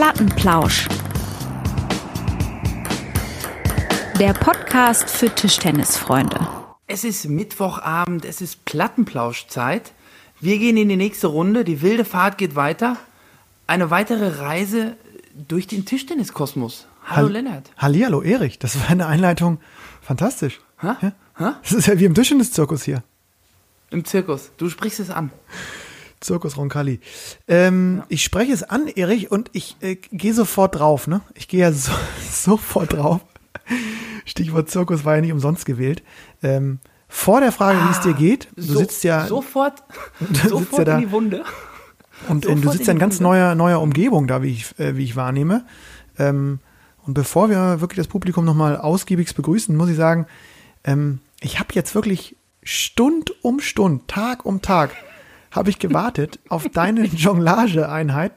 Plattenplausch. Der Podcast für Tischtennisfreunde. Es ist Mittwochabend, es ist Plattenplauschzeit. Wir gehen in die nächste Runde, die wilde Fahrt geht weiter. Eine weitere Reise durch den Tischtenniskosmos. Hallo Hall- Lennart. Hallihallo, Erich. Das war eine Einleitung. Fantastisch. Ha? Ja? Ha? Das ist ja wie im Tischtennis-Zirkus hier. Im Zirkus. Du sprichst es an. Zirkus Roncalli. Ähm, Ich spreche es an, Erich, und ich äh, gehe sofort drauf. Ne? Ich gehe ja so, sofort drauf. Stichwort Zirkus war ja nicht umsonst gewählt. Ähm, vor der Frage, wie es dir geht, du So- sitzt ja Sofort, sofort ja da. in die Wunde. und äh, du sitzt ja in ganz neuer, neuer Umgebung da, wie ich, äh, wie ich wahrnehme. Ähm, und bevor wir wirklich das Publikum nochmal ausgiebig begrüßen, muss ich sagen, ähm, ich habe jetzt wirklich Stund um Stund, Tag um Tag, habe ich gewartet auf deine Jonglage-Einheit,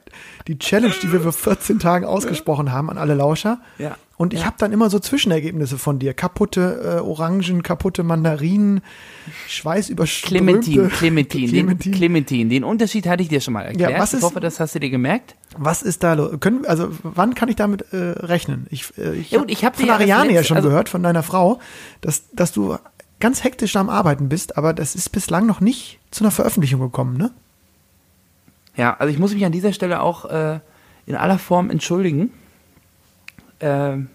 die Challenge, die wir vor 14 Tagen ausgesprochen haben an alle Lauscher. Ja. Und ich Ja. habe dann immer so Zwischenergebnisse von dir. Kaputte äh, Orangen, kaputte Mandarinen, schweißüberströmte Clementine, Clementine, Clementine. Den, Clementine. Den Unterschied hatte ich dir schon mal erklärt. was ich ist- hoffe, das hast du dir gemerkt. Was ist da los? Können, also, wann kann ich damit äh, rechnen? Ich, äh, ich Ja, habe ich hab von ja Ariane ja schon also- gehört, von deiner Frau, dass, dass du ganz hektisch am Arbeiten bist, aber das ist bislang noch nicht zu einer Veröffentlichung gekommen, ne? Ja, also ich muss mich an dieser Stelle auch äh, in aller Form entschuldigen. Ähm,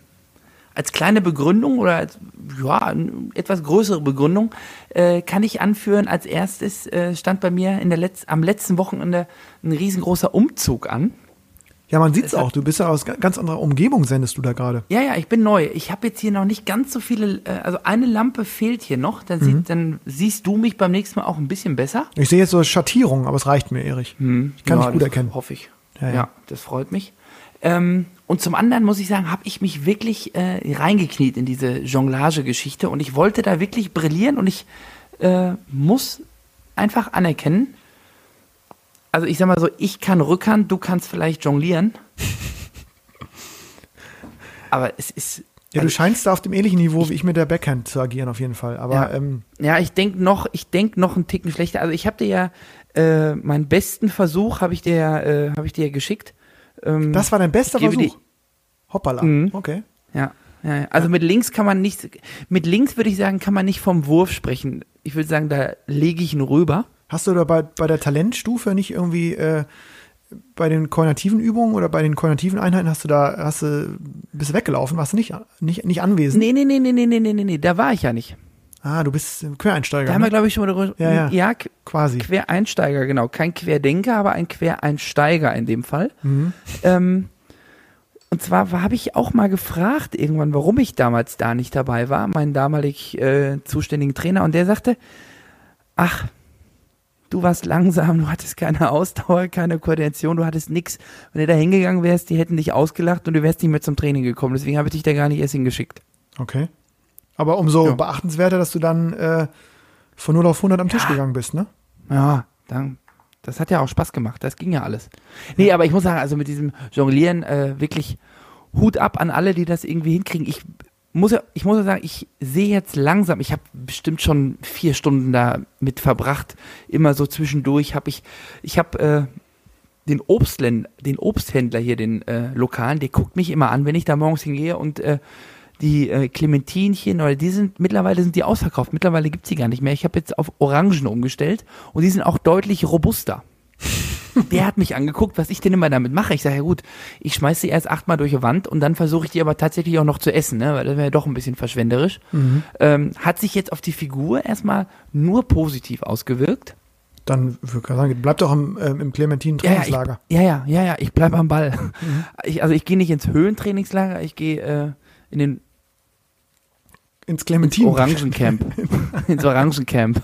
als kleine Begründung oder als ja, etwas größere Begründung äh, kann ich anführen, als erstes äh, stand bei mir in der Letz am letzten Wochenende ein riesengroßer Umzug an. Ja, man sieht's Es auch. Du bist ja aus ga- ganz anderer Umgebung, sendest du da gerade. Ja, ja, ich bin neu. Ich habe jetzt hier noch nicht ganz so viele, äh, also eine Lampe fehlt hier noch. Dann, Mhm. sieht, dann siehst du mich beim nächsten Mal auch ein bisschen besser. Ich sehe jetzt so Schattierungen, aber es reicht mir, Erich. Ich kann. Ja, dich gut erkennen. Hoffe ich. Ja, Ja, ja. das freut mich. Ähm, und zum anderen muss ich sagen, habe ich mich wirklich äh, reingekniet in diese Jonglage-Geschichte und ich wollte da wirklich brillieren und ich äh, muss einfach anerkennen, also ich sag mal so, ich kann Rückhand, du kannst vielleicht jonglieren. Aber es ist. Ja, du also scheinst da auf dem ähnlichen Niveau wie ich mit der Backhand zu agieren, auf jeden Fall. Aber Ja. ähm, Ja, ich denke noch, ich denk noch einen Ticken schlechter. Also ich habe dir ja äh, meinen besten Versuch habe ich dir ja, äh, habe ich dir ja geschickt. Ähm, das war dein bester Versuch. Hoppala. Mhm. Okay. ja, ja, ja. Also mit links kann man nicht, mit links würde ich sagen, kann man nicht vom Wurf sprechen. Ich würde sagen, da lege ich ihn rüber. Hast du da bei, bei der Talentstufe nicht irgendwie äh, bei den koordinativen Übungen oder bei den koordinativen Einheiten hast du da, hast du, bist weggelaufen, warst du nicht, nicht, nicht anwesend? Nee, nee, nee, nee, nee, nee, nee, nee, da war ich ja nicht. Ah, du bist Quereinsteiger. Da haben wir, ne? glaube ich, schon mal darüber. Ja, ja, ja, quasi. Quereinsteiger, genau. Kein Querdenker, aber ein Quereinsteiger in dem Fall. Mhm. Ähm, und zwar habe ich auch mal gefragt, irgendwann, warum ich damals da nicht dabei war, meinen damalig äh, zuständigen Trainer, und der sagte, ach, du warst langsam, du hattest keine Ausdauer, keine Koordination, du hattest nix. Wenn du da hingegangen wärst, die hätten dich ausgelacht und du wärst nicht mehr zum Training gekommen. Deswegen habe ich dich da gar nicht erst hingeschickt. Okay. Aber umso Ja. beachtenswerter, dass du dann äh, von 0 auf 100 am Tisch gegangen bist, ne? Ja, dann, das hat ja auch Spaß gemacht. Das ging ja alles. Nee, aber ich muss sagen, also mit diesem Jonglieren äh, wirklich Hut ab an alle, die das irgendwie hinkriegen. Ich muss ja, ich muss ja sagen, ich sehe jetzt langsam, ich habe bestimmt schon vier Stunden da mit verbracht. Immer so zwischendurch habe ich, ich habe äh, den Obstlen, den Obsthändler hier, den äh, Lokalen, der guckt mich immer an, wenn ich da morgens hingehe und äh, die äh, Clementinchen oder die sind mittlerweile sind die ausverkauft. Mittlerweile gibt's die gar nicht mehr. Ich habe jetzt auf Orangen umgestellt und die sind auch deutlich robuster. Der hat mich angeguckt, was ich denn immer damit mache. Ich sage, ja gut, ich schmeiß sie erst achtmal durch die Wand und dann versuche ich die aber tatsächlich auch noch zu essen, ne? weil das wäre ja doch ein bisschen verschwenderisch. Ähm, hat sich jetzt auf die Figur erstmal nur positiv ausgewirkt. Dann würde ich sagen, bleib doch im, ähm, im Clementinen Ja, ja, ja, ja, ja, ich bleib am Ball. Ich, also ich gehe nicht ins Höhentrainingslager, ich gehe äh, in den Ins Clementinen. Orangencamp. ins Orangencamp.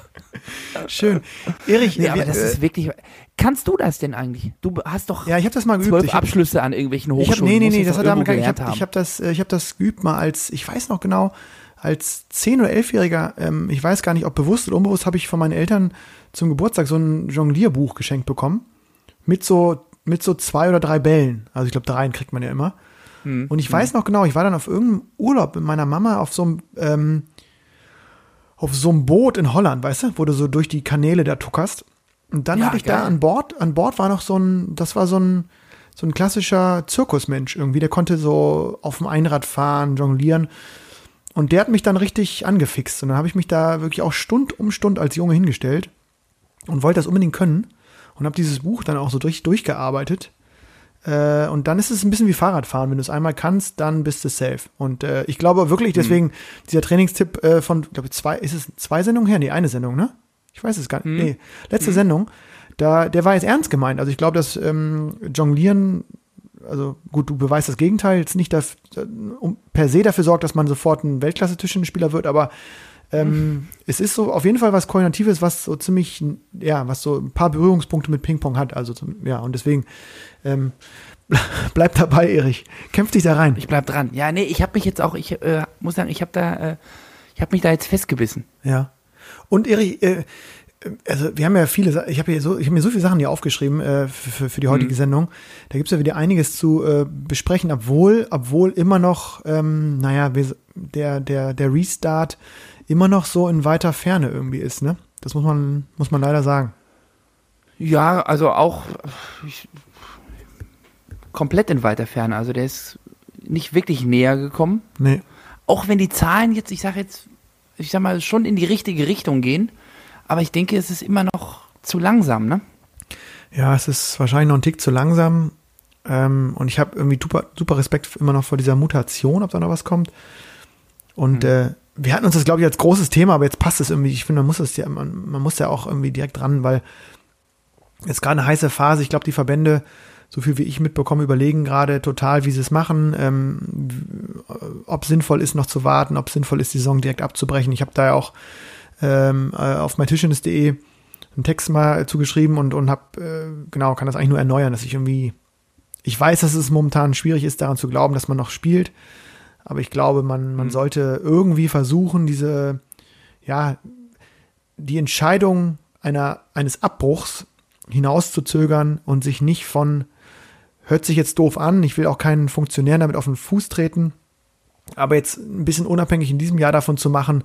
Schön. Erich, Nee, aber wir- das äh, ist wirklich. Kannst du das denn eigentlich? Du hast doch ja, ich habe das mal geübt. zwölf Ich hab, Abschlüsse an irgendwelchen Ich hab, Hochschulen. nee, nee, nee, das hat damit irgendwo gar nicht. Ich habe hab das, äh, ich hab das geübt mal als, ich weiß noch genau, als 10- oder 11-Jähriger, ähm, ich weiß gar nicht, ob bewusst oder unbewusst, habe ich von meinen Eltern zum Geburtstag so ein Jonglierbuch geschenkt bekommen. Mit so, mit so zwei oder drei Bällen. Also ich glaube, dreien kriegt man ja immer. Hm, Und ich weiß noch genau, ich war dann auf irgendeinem Urlaub mit meiner Mama auf so einem, ähm, auf so einem Boot in Holland, weißt du, wo du so durch die Kanäle da tuckerst. Und dann Ja, habe ich geil. da an Bord, an Bord war noch so ein, das war so ein, so ein klassischer Zirkusmensch irgendwie. Der konnte so auf dem Einrad fahren, jonglieren. Und der hat mich dann richtig angefixt. Und dann habe ich mich da wirklich auch Stund um Stund als Junge hingestellt und wollte das unbedingt können. Und habe dieses Buch dann auch so durch, durchgearbeitet. Äh, und dann ist es ein bisschen wie Fahrradfahren. Wenn du es einmal kannst, dann bist du safe. Und äh, ich glaube wirklich, deswegen, mhm. dieser Trainingstipp äh, von, glaube zwei, ist es zwei Sendungen her? Nee, eine Sendung, ne? Ich weiß es gar nicht. Mhm. Nee, letzte mhm. Sendung. Da, der war jetzt ernst gemeint. Also ich glaube, dass ähm, Jonglieren, also gut, du beweist das Gegenteil, jetzt nicht dafür, um, per se dafür sorgt, dass man sofort ein Weltklasse-Tischtennisspieler wird, aber ähm, mhm. es ist so auf jeden Fall was Koordinatives, was so ziemlich, ja, was so ein paar Berührungspunkte mit Ping-Pong hat. Also zum, ja, und deswegen ähm, bleib dabei, Erich. Kämpf dich da rein. Ich bleib dran. Ja, nee, ich habe mich jetzt auch, ich äh, muss sagen, ich habe da, äh, ich habe mich da jetzt festgebissen. Ja. Und Erich, äh, also wir haben ja viele, ich habe hier so, ich habe mir so viele Sachen hier aufgeschrieben äh, für, für die heutige mhm. Sendung. Da gibt es ja wieder einiges zu äh, besprechen, obwohl, obwohl immer noch, ähm, naja, der, der, der Restart immer noch so in weiter Ferne irgendwie ist, ne? Das muss man, muss man leider sagen. Ja, also auch ich, komplett in weiter Ferne. Also der ist nicht wirklich näher gekommen. Nee. Auch wenn die Zahlen jetzt, ich sage jetzt, ich sag mal, schon in die richtige Richtung gehen. Aber ich denke, es ist immer noch zu langsam, ne? Ja, es ist wahrscheinlich noch ein Tick zu langsam. Ähm, und ich habe irgendwie super, super Respekt immer noch vor dieser Mutation, ob da noch was kommt. Und mhm. äh, wir hatten uns das, glaube ich, als großes Thema, aber jetzt passt es irgendwie. Ich finde, man muss es ja, man, man muss ja auch irgendwie direkt dran, weil jetzt gerade eine heiße Phase. Ich glaube, die Verbände, so viel wie ich mitbekomme, überlegen gerade total, wie sie es machen, ähm, ob sinnvoll ist, noch zu warten, ob sinnvoll ist, die Saison direkt abzubrechen. Ich habe da ja auch ähm, äh, auf meintischendes.de einen Text mal zugeschrieben und, und habe, äh, genau, kann das eigentlich nur erneuern, dass ich irgendwie, ich weiß, dass es momentan schwierig ist, daran zu glauben, dass man noch spielt, aber ich glaube, man, man mhm. sollte irgendwie versuchen, diese, ja, die Entscheidung einer, eines Abbruchs hinauszuzögern und sich nicht von, hört sich jetzt doof an, ich will auch keinen Funktionär damit auf den Fuß treten, aber jetzt ein bisschen unabhängig in diesem Jahr davon zu machen,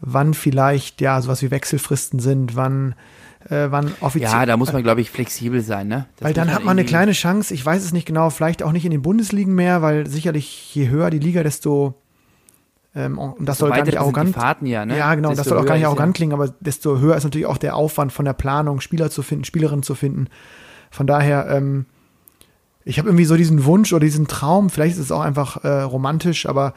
wann vielleicht ja sowas wie Wechselfristen sind, wann äh, wann offiziell. Ja, da muss man, glaube ich, flexibel sein, ne? Das weil dann hat man eine kleine Chance, ich weiß es nicht genau, vielleicht auch nicht in den Bundesligen mehr, weil sicherlich je höher die Liga, desto ähm, und das so soll gar nicht arrogant. Fahrten ja, ne? ja, genau, desto das soll auch gar nicht arrogant klingen, aber desto höher ist natürlich auch der Aufwand von der Planung, Spieler zu finden, Spielerinnen zu finden. Von daher, ähm, ich habe irgendwie so diesen Wunsch oder diesen Traum, vielleicht ist es auch einfach äh, romantisch, aber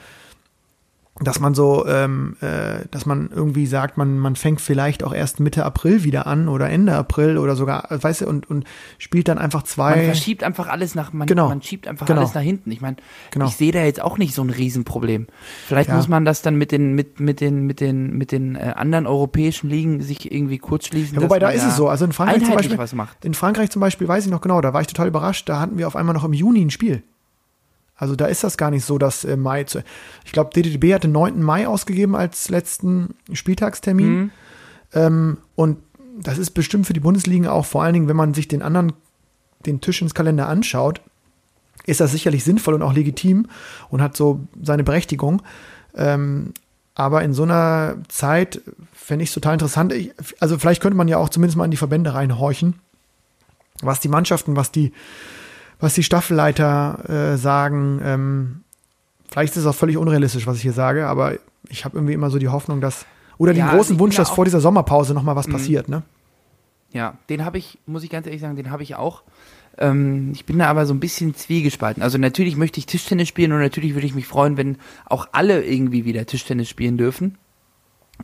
dass man so, ähm, äh, dass man irgendwie sagt, man, man fängt vielleicht auch erst Mitte April wieder an oder Ende April oder sogar, weißt du, und, und spielt dann einfach zwei. Man verschiebt einfach alles nach, man, genau. man schiebt einfach genau. alles nach hinten. Ich meine, genau. ich sehe da jetzt auch nicht so ein Riesenproblem. Vielleicht ja. muss man das dann mit den, mit, mit den, mit den, mit den äh, anderen europäischen Ligen sich irgendwie kurz schließen. Ja, wobei da ist es so. Also in Frankreich zum Beispiel, was macht. in Frankreich zum Beispiel weiß ich noch genau, da war ich total überrascht, da hatten wir auf einmal noch im Juni ein Spiel. Also da ist das gar nicht so, dass äh, Mai zu. Ich glaube, DDB hatte 9. Mai ausgegeben als letzten Spieltagstermin. Mhm. Ähm, und das ist bestimmt für die Bundesliga auch, vor allen Dingen, wenn man sich den anderen, den Tisch ins Kalender anschaut, ist das sicherlich sinnvoll und auch legitim und hat so seine Berechtigung. Ähm, aber in so einer Zeit fände ich es total interessant. Ich, also vielleicht könnte man ja auch zumindest mal in die Verbände reinhorchen, was die Mannschaften, was die was die Staffelleiter äh, sagen. Ähm, vielleicht ist es auch völlig unrealistisch, was ich hier sage, aber ich habe irgendwie immer so die Hoffnung, dass oder den ja, großen also Wunsch, dass vor dieser Sommerpause noch mal was mhm. passiert, ne? Ja, den habe ich, muss ich ganz ehrlich sagen, den habe ich auch. Ähm, ich bin da aber so ein bisschen zwiegespalten. Also natürlich möchte ich Tischtennis spielen und natürlich würde ich mich freuen, wenn auch alle irgendwie wieder Tischtennis spielen dürfen.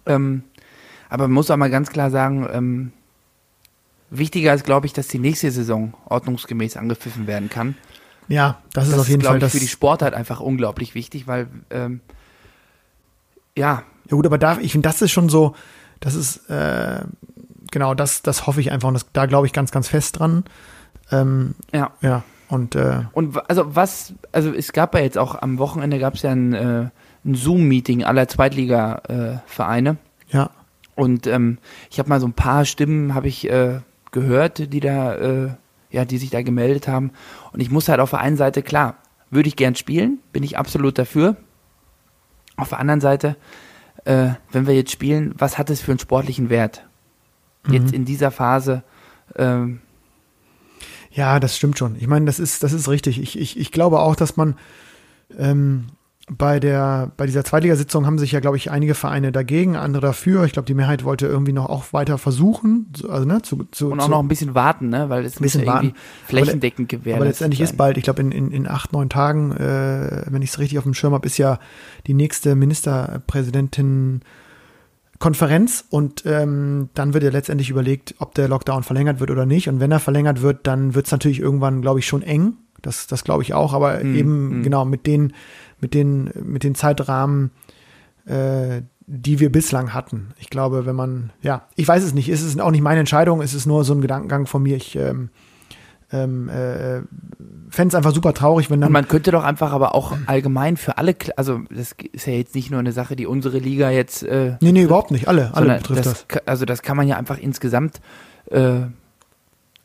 Ähm, aber man muss auch mal ganz klar sagen, ähm, Wichtiger ist, glaube ich, dass die nächste Saison ordnungsgemäß angepfiffen werden kann. Ja, das ist das auf jeden ist, Fall das. für die Sportart einfach unglaublich wichtig, weil ähm, ja. Ja gut, aber da, ich finde, das ist schon so, das ist äh, genau, das, das hoffe ich einfach und das, da glaube ich ganz, ganz fest dran. Ähm, ja. Ja. Und, äh, und also was, also es gab ja jetzt auch am Wochenende gab es ja ein, äh, ein Zoom-Meeting aller Zweitliga-Vereine. Äh, ja. Und ähm, ich habe mal so ein paar Stimmen, habe ich äh, gehört, die da, äh, ja, die sich da gemeldet haben. Und ich muss halt auf der einen Seite, klar, würde ich gern spielen, bin ich absolut dafür. Auf der anderen Seite, äh, wenn wir jetzt spielen, was hat es für einen sportlichen Wert? Mhm. Jetzt in dieser Phase. Ähm, Ja, das stimmt schon. Ich meine, das ist, das ist richtig. Ich, ich, ich glaube auch, dass man ähm, bei der, bei dieser Zweitligasitzung haben sich ja, glaube ich, einige Vereine dagegen, andere dafür. Ich glaube, die Mehrheit wollte irgendwie noch auch weiter versuchen, also ne, zu, zu Und auch zu, noch ein bisschen warten, ne? Weil es muss bisschen ja irgendwie warten. flächendeckend gewährleistet Aber letztendlich sein. ist bald, ich glaube, in, in, in acht, neun Tagen, äh, wenn ich es richtig auf dem Schirm habe, ist ja die nächste Ministerpräsidentin Konferenz und ähm, dann wird ja letztendlich überlegt, ob der Lockdown verlängert wird oder nicht. Und wenn er verlängert wird, dann wird es natürlich irgendwann, glaube ich, schon eng. Das, das glaube ich auch. Aber Hm, eben hm. genau mit den, mit den, mit den Zeitrahmen, äh, die wir bislang hatten. Ich glaube, wenn man, ja, ich weiß es nicht. Es ist auch nicht meine Entscheidung. Es ist nur so ein Gedankengang von mir. Ich ähm, ähm, äh, fände es einfach super traurig, wenn Und dann. man könnte doch einfach aber auch allgemein für alle, also das ist ja jetzt nicht nur eine Sache, die unsere Liga jetzt äh, nee, nee, überhaupt nicht. Alle, alle betrifft das. ka- Also das kann man ja einfach insgesamt äh,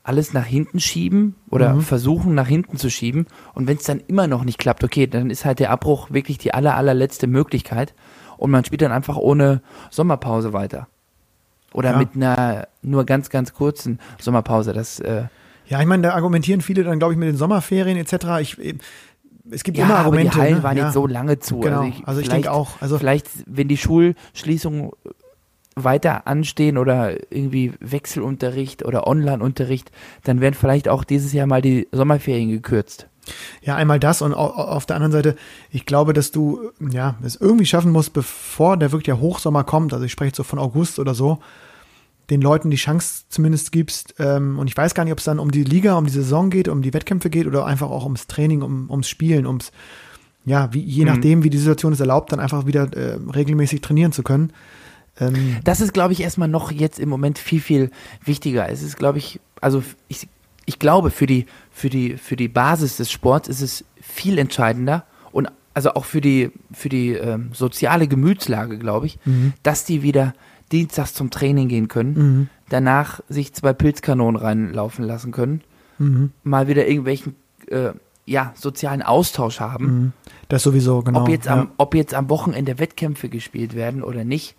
alles nach hinten schieben oder Mhm. versuchen nach hinten zu schieben. Und wenn es dann immer noch nicht klappt, okay, dann ist halt der Abbruch wirklich die aller, allerletzte Möglichkeit. Und man spielt dann einfach ohne Sommerpause weiter. Oder Ja. mit einer nur ganz, ganz kurzen Sommerpause. Das, äh, Ja, ich meine, da argumentieren viele dann, glaube ich, mit den Sommerferien etc. Ich, äh, es gibt ja, immer aber Argumente. die Hallen ne? waren ja. jetzt so lange zu. Genau, Also ich, also ich denke auch. Also Vielleicht, wenn die Schulschließungen weiter anstehen oder irgendwie Wechselunterricht oder Online-Unterricht, dann werden vielleicht auch dieses Jahr mal die Sommerferien gekürzt. Ja, einmal das und au- au- auf der anderen Seite, ich glaube, dass du ja es irgendwie schaffen musst, bevor der wirklich der Hochsommer kommt, also ich spreche jetzt so von August oder so, den Leuten die Chance zumindest gibst. Ähm, und ich weiß gar nicht, ob es dann um die Liga, um die Saison geht, um die Wettkämpfe geht oder einfach auch ums Training, um, ums Spielen, ums, ja, wie, je Mhm. nachdem, wie die Situation es erlaubt, dann einfach wieder äh, regelmäßig trainieren zu können. Ähm, Das ist, glaube ich, erstmal noch jetzt im Moment viel, viel wichtiger. Es ist, glaube ich, also ich, ich glaube, für die, für, die, für die Basis des Sports ist es viel entscheidender und also auch für die, für die ähm, soziale Gemütslage, glaube ich, mhm. dass die wieder dienstags zum Training gehen können, Mhm. danach sich zwei Pilzkanonen reinlaufen lassen können, Mhm. mal wieder irgendwelchen äh, ja, sozialen Austausch haben. Mhm. Das sowieso, genau. ob, jetzt am, ja. ob jetzt am Wochenende Wettkämpfe gespielt werden oder nicht,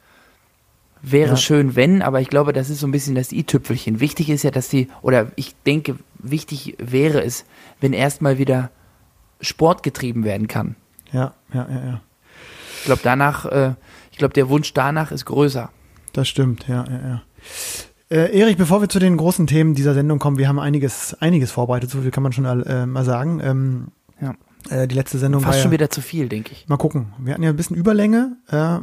wäre Ja. schön, wenn, aber ich glaube, das ist so ein bisschen das i-Tüpfelchen. Wichtig ist ja, dass die, oder ich denke, wichtig wäre es, wenn erstmal wieder Sport getrieben werden kann. ja, ja, ja, ja. Ich glaube, danach, äh, ich glaube, der Wunsch danach ist größer. Das stimmt, ja, ja, ja. Äh, Erich, bevor wir zu den großen Themen dieser Sendung kommen, wir haben einiges, einiges vorbereitet, so viel kann man schon äh, mal sagen. Ähm, Ja. Äh, die letzte Sendung Fast war schon ja, wieder zu viel, denke ich. mal gucken. Wir hatten ja ein bisschen Überlänge, äh,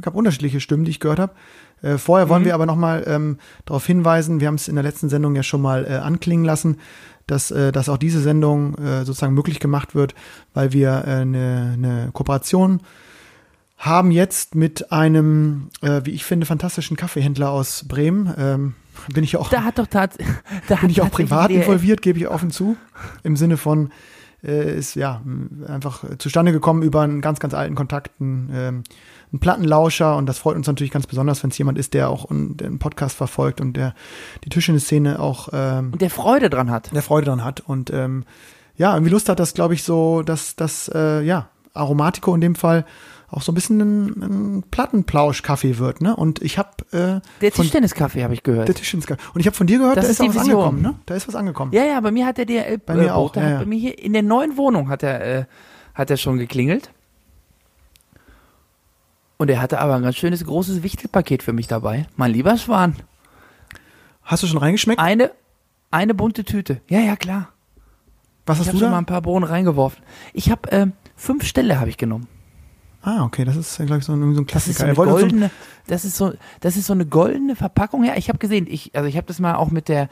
gab unterschiedliche Stimmen, die ich gehört habe. Äh, vorher wollen Mhm. wir aber nochmal ähm, darauf hinweisen, wir haben es in der letzten Sendung ja schon mal äh, anklingen lassen, dass, äh, dass auch diese Sendung äh, sozusagen möglich gemacht wird, weil wir äh, eine, eine Kooperation haben jetzt mit einem, äh, wie ich finde, fantastischen Kaffeehändler aus Bremen. Ähm, bin ich auch, Da hat doch tats da bin ich auch privat involviert, gebe ich offen zu. Im Sinne von, äh, ist ja einfach zustande gekommen über einen ganz, ganz alten Kontakten, ähm, einen Plattenlauscher und das freut uns natürlich ganz besonders, wenn es jemand ist, der auch den Podcast verfolgt und der die Tischtennis-Szene auch ähm, Und der Freude dran hat. der Freude dran hat und ähm, ja, irgendwie Lust hat, dass, glaube ich, so, dass das, äh, ja, Aromatico in dem Fall auch so ein bisschen ein, ein Plattenplausch-Kaffee wird, ne? Und ich habe äh, Der Tischtenniskaffee habe ich gehört. der Tischtennis und ich habe von dir gehört, Das da ist ist, auch was Vision. angekommen, ne? Da ist was angekommen. Ja, ja, bei mir hat der DRL Bei mir äh, auch, Bote, ja, ja. bei mir hier in der neuen Wohnung hat er äh, hat er schon geklingelt. Und er hatte aber ein ganz schönes großes Wichtelpaket für mich dabei. Mein lieber Schwan, Hast du schon reingeschmeckt? eine eine bunte Tüte. Ja, ja, klar. was Ich hast habe du schon mal da? ein paar Bohnen reingeworfen. Ich habe äh, fünf Ställe habe ich genommen. Ah, okay, das ist, glaube ich, so ein, so ein Das ist Klassiker. so eine goldene, das ist so, das ist so eine goldene Verpackung. Ja, ich habe gesehen, ich, also ich habe das mal auch mit der,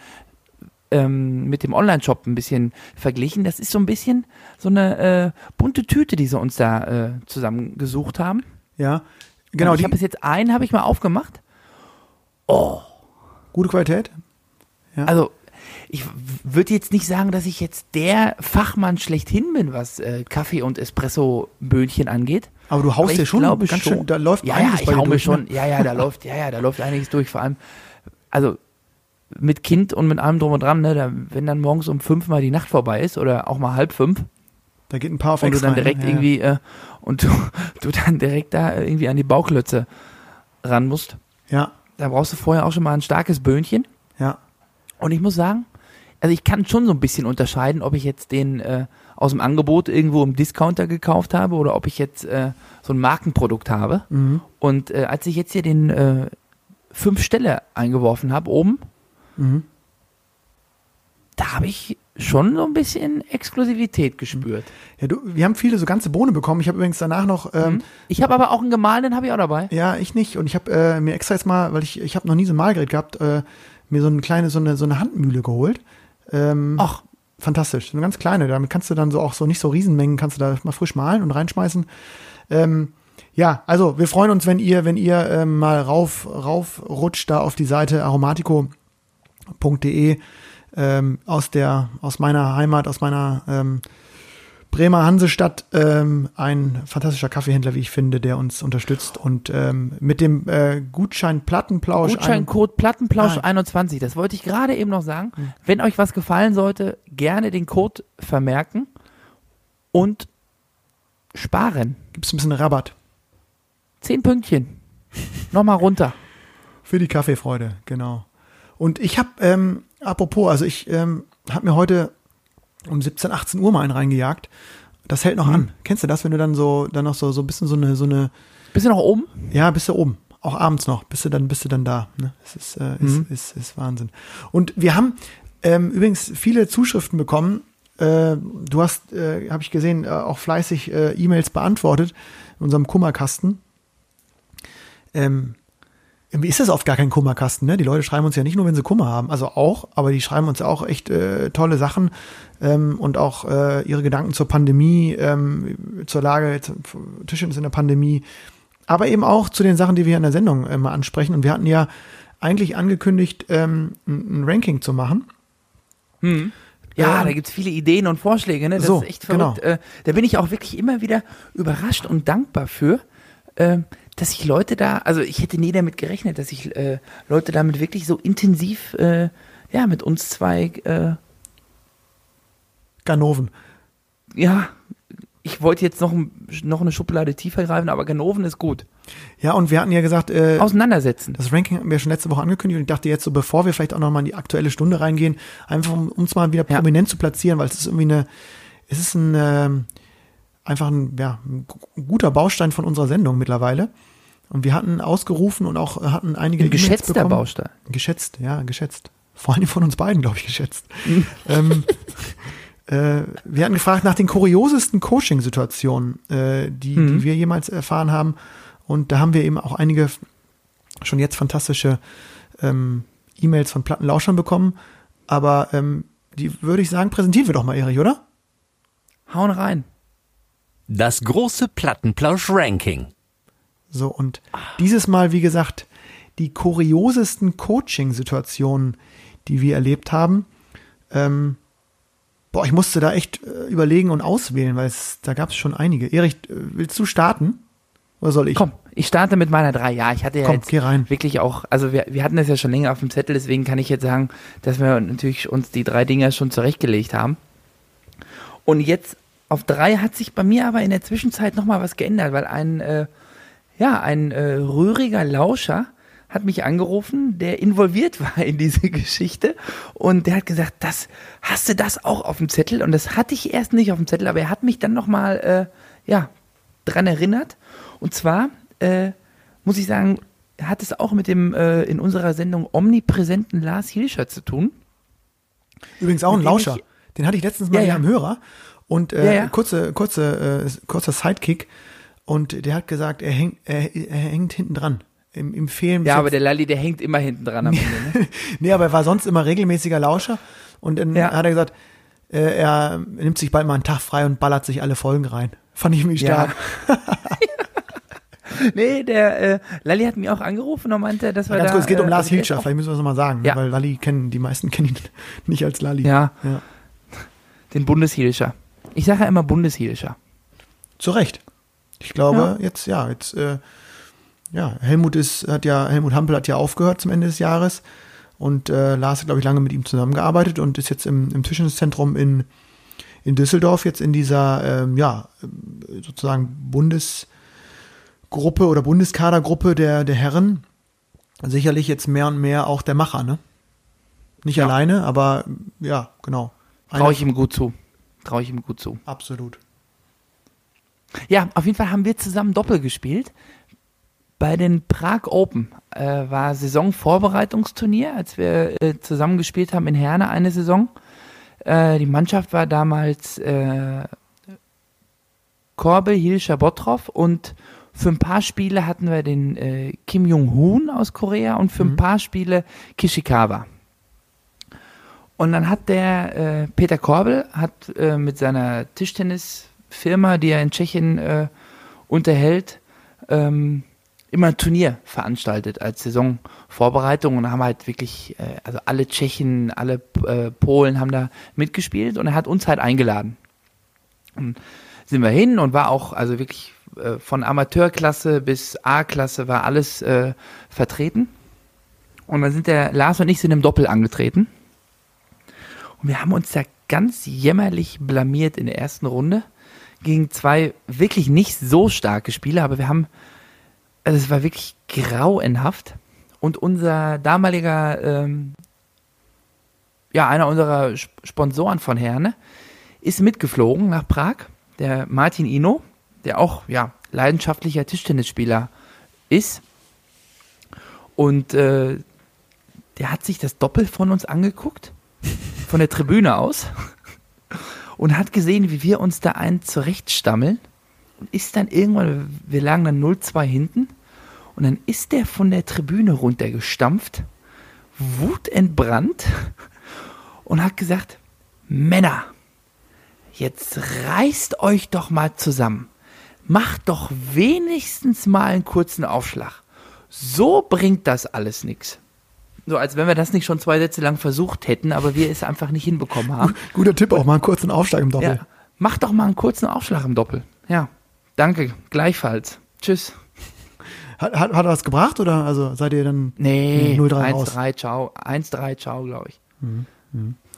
ähm, mit dem Online-Shop ein bisschen verglichen. Das ist so ein bisschen so eine äh, bunte Tüte, die sie uns da äh, zusammengesucht haben. ja, genau, Und ich die habe bis jetzt einen, habe ich mal aufgemacht. gute Qualität. Ja. Also ich würde jetzt nicht sagen, dass ich jetzt der Fachmann schlechthin bin, was äh, Kaffee und Espresso-Böhnchen angeht. Aber du haust dir ich schon glaube ganz schon. schön, da läuft Ja, einiges ja, ich bei hau durch, schon, Ne? ja, ja, da läuft, ja, ja, da läuft einiges durch. Vor allem, also mit Kind und mit allem drum und dran, ne, da, wenn dann morgens um fünf mal die Nacht vorbei ist oder auch mal halb fünf Da geht ein paar auf und du dann rein, direkt ne? Ja, irgendwie äh, und du, du dann direkt da irgendwie an die Bauklötze ran musst, Ja, da brauchst du vorher auch schon mal ein starkes Böhnchen. ja. Und ich muss sagen, also ich kann schon so ein bisschen unterscheiden, ob ich jetzt den äh, aus dem Angebot irgendwo im Discounter gekauft habe oder ob ich jetzt äh, so ein Markenprodukt habe. Mhm. Und äh, als ich jetzt hier den äh, fünf Stelle eingeworfen habe oben, Mhm. da habe ich schon so ein bisschen Exklusivität gespürt. Ja, du, wir haben viele so ganze Bohnen bekommen. Ich habe übrigens danach noch, ähm, Ich habe aber auch einen gemahlenen, habe ich auch dabei. ja, ich nicht. Und ich habe äh, mir extra jetzt mal, weil ich, ich habe noch nie so ein Mahlgerät gehabt, äh, mir so eine kleine, so eine, so eine Handmühle geholt. Ähm, Ach, fantastisch. So eine ganz kleine. Damit kannst du dann so auch so nicht so Riesenmengen, kannst du da mal frisch mahlen und reinschmeißen. Ähm, ja, also wir freuen uns, wenn ihr, wenn ihr ähm, mal rauf, rauf rutscht da auf die Seite aromatico.de ähm, aus der, aus meiner Heimat, aus meiner ähm, Bremer Hansestadt, ähm, ein fantastischer Kaffeehändler, wie ich finde, der uns unterstützt und ähm, mit dem äh, Gutschein Plattenplausch ein- Gutscheincode Plattenplausch Ah. 21. Das wollte ich gerade eben noch sagen. Wenn euch was gefallen sollte, gerne den Code vermerken und sparen. gibt's ein bisschen Rabatt Zehn Pünktchen. Nochmal runter. für die Kaffeefreude, genau. Und ich habe, ähm, apropos, also ich ähm, habe mir heute um 17, 18 Uhr mal einen reingejagt. Das hält noch Mhm. an. Kennst du das, wenn du dann so, dann noch so, so ein bisschen so eine, so eine, Bist du noch oben? ja, bist du oben. Auch abends noch, bist du dann, bist du dann da. Ne? Das ist, äh, ist, Mhm. ist, ist Wahnsinn. Und wir haben ähm, übrigens viele Zuschriften bekommen. Äh, du hast, äh, habe ich gesehen, äh, auch fleißig äh, E-Mails beantwortet in unserem Kummerkasten. Ähm, irgendwie ist das oft gar kein Kummerkasten, ne? Die Leute schreiben uns ja nicht nur, wenn sie Kummer haben, also auch, aber die schreiben uns auch echt äh, tolle Sachen ähm, und auch äh, ihre Gedanken zur Pandemie, ähm, zur Lage, Tischtennis in der Pandemie, aber eben auch zu den Sachen, die wir hier in der Sendung äh, mal ansprechen. Und wir hatten ja eigentlich angekündigt, ähm, ein, ein Ranking zu machen. Ja, Ähm, da gibt's viele Ideen und Vorschläge, ne? Das so, ist echt verrückt. genau. Äh, da bin ich auch wirklich immer wieder überrascht und dankbar für, ähm, dass sich Leute da, also ich hätte nie damit gerechnet, dass sich äh, Leute damit wirklich so intensiv, äh, ja, mit uns zwei, äh, Ganoven. ja, ich wollte jetzt noch, noch eine Schublade tiefer greifen, aber Ganoven ist gut. Ja, und wir hatten ja gesagt, äh, Auseinandersetzen. Das Ranking hatten wir schon letzte Woche angekündigt und ich dachte jetzt so, bevor wir vielleicht auch nochmal in die aktuelle Stunde reingehen, einfach um uns mal wieder Ja. prominent zu platzieren, weil es ist irgendwie eine, es ist ein, ähm, einfach ein, ja, ein gu- guter Baustein von unserer Sendung mittlerweile. Und wir hatten ausgerufen und auch hatten einige Ein geschätzter bekommen. Baustein. Geschätzt, ja, geschätzt. Vor allem von uns beiden, glaube ich, geschätzt. Ähm, äh, wir hatten gefragt nach den kuriosesten Coaching-Situationen, äh, die, Mhm. die wir jemals erfahren haben. Und da haben wir eben auch einige schon jetzt fantastische ähm, E-Mails von Plattenlauschern bekommen. Aber ähm, die würde ich sagen, präsentieren wir doch mal, Erich, oder? Hauen rein. Das große Plattenplausch-Ranking. So, und dieses Mal, wie gesagt, die kuriosesten Coaching-Situationen, die wir erlebt haben. Ähm, boah, ich musste da echt äh, überlegen und auswählen, weil es, da gab es schon einige. Erich, äh, willst du starten? Oder soll ich? Komm, ich starte mit meiner drei. Ja, ich hatte ja Komm, jetzt wirklich auch, also wir, wir hatten das ja schon länger auf dem Zettel, deswegen kann ich jetzt sagen, dass wir natürlich uns die drei Dinger schon zurechtgelegt haben. Und jetzt auf drei hat sich bei mir aber in der Zwischenzeit nochmal was geändert, weil ein, äh, ja, ein äh, rühriger Lauscher hat mich angerufen, der involviert war in diese Geschichte und der hat gesagt, das hast du das auch auf dem Zettel und das hatte ich erst nicht auf dem Zettel, aber er hat mich dann nochmal, äh, ja, dran erinnert und zwar äh, muss ich sagen, hat es auch mit dem äh, in unserer Sendung omnipräsenten Lars Hilscher zu tun. Übrigens auch ein Lauscher. ich- Den hatte ich letztens mal Ja, hier ja. am Hörer. Und äh, Ja, ja. kurze, kurze, äh, kurzer Sidekick. Und der hat gesagt, er hängt, er, er hängt hinten dran. Im, im Fehlen. bis Ja, aber der Lalli, der hängt immer hinten dran am Ende. Ne? nee, aber er war sonst immer regelmäßiger Lauscher. Und dann Ja. hat er gesagt, äh, er nimmt sich bald mal einen Tag frei und ballert sich alle Folgen rein. Fand ich Ja. stark. nee, der äh, Lalli hat mich auch angerufen und meinte, dass wir Ganz da, kurz, es geht um äh, Lars Hilscher, vielleicht müssen wir das nochmal sagen, Ja. weil Lalli kennen, die meisten kennen ihn nicht als Lalli. Ja, ja. den Bundeshilscher. Ich sage ja immer Bundeshilscher. Zu Recht. Ich glaube, jetzt, ja, jetzt, äh, ja, Helmut ist, hat ja, Helmut Hampel hat ja aufgehört zum Ende des Jahres und äh, Lars hat, glaube ich, lange mit ihm zusammengearbeitet und ist jetzt im, im Tischtenniszentrum in, in Düsseldorf jetzt in dieser, ähm, ja, sozusagen Bundesgruppe oder Bundeskadergruppe der, der Herren. Sicherlich jetzt mehr und mehr auch der Macher, ne? Nicht Ja. alleine, aber ja, genau. Traue ich ihm gut zu. Traue ich ihm gut zu. Absolut. Ja, auf jeden Fall haben wir zusammen Doppel gespielt. Bei den Prag Open äh, war Saisonvorbereitungsturnier, als wir äh, zusammen gespielt haben in Herne eine Saison. Äh, die Mannschaft war damals äh, Korbel, Hilscher, Bottroff und für ein paar Spiele hatten wir den äh, Kim Jong-hoon aus Korea und für ein paar Spiele Kishikawa. Und dann hat der äh, Peter Korbel hat äh, mit seiner Tischtennisfirma, die er in Tschechien äh, unterhält, ähm, immer ein Turnier veranstaltet als Saisonvorbereitung und haben halt wirklich, äh, also alle Tschechen, alle äh, Polen haben da mitgespielt und er hat uns halt eingeladen. Und sind wir hin und war auch, also wirklich äh, von Amateurklasse bis A-Klasse war alles äh, vertreten. Und dann sind der Lars und ich sind im Doppel angetreten. Und wir haben uns da ganz jämmerlich blamiert in der ersten Runde gegen zwei wirklich nicht so starke Spieler, aber wir haben, also es war wirklich grauenhaft. Und unser damaliger, ähm, ja, einer unserer Sp- Sponsoren von Herne ist mitgeflogen nach Prag, der Martin Ino, der auch, ja, leidenschaftlicher Tischtennisspieler ist. Und äh, der hat sich das Doppel von uns angeguckt, von der Tribüne aus, und hat gesehen, wie wir uns da einen zurechtstammeln. Und ist dann irgendwann, wir lagen dann 0-2 hinten, und dann ist der von der Tribüne runtergestampft, wutentbrannt, und hat gesagt, Männer, jetzt reißt euch doch mal zusammen. Macht doch wenigstens mal einen kurzen Aufschlag. So bringt das alles nichts. So, als wenn wir das nicht schon zwei Sätze lang versucht hätten, aber wir es einfach nicht hinbekommen haben. Guter Tipp, auch mal einen kurzen Aufschlag im Doppel. Ja, mach doch mal einen kurzen Aufschlag im Doppel. Ja, danke, gleichfalls. Tschüss. Hat, hat, hat er das gebracht oder also seid ihr dann Nee, 0-3 raus? 1-3, ciao. 1-3, ciao, glaube ich.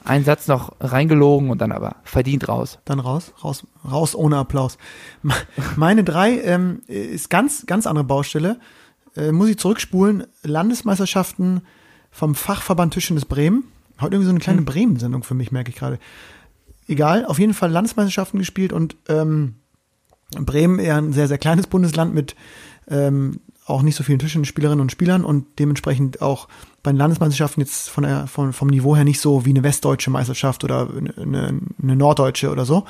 Ein Satz noch reingelogen und dann aber verdient raus. Dann raus, raus, raus ohne Applaus. Me- Meine drei ähm, ist ganz, ganz andere Baustelle. Äh, muss ich zurückspulen. Landesmeisterschaften vom Fachverband Tischtennis Bremen. Heute irgendwie so eine kleine Bremen-Sendung für mich, merke ich gerade. Egal, auf jeden Fall Landesmeisterschaften gespielt und ähm, Bremen eher ein sehr, sehr kleines Bundesland mit ähm, auch nicht so vielen Tischtennisspielerinnen und Spielern und dementsprechend auch bei den Landesmeisterschaften jetzt von der, von, vom Niveau her nicht so wie eine westdeutsche Meisterschaft oder eine, eine norddeutsche oder so.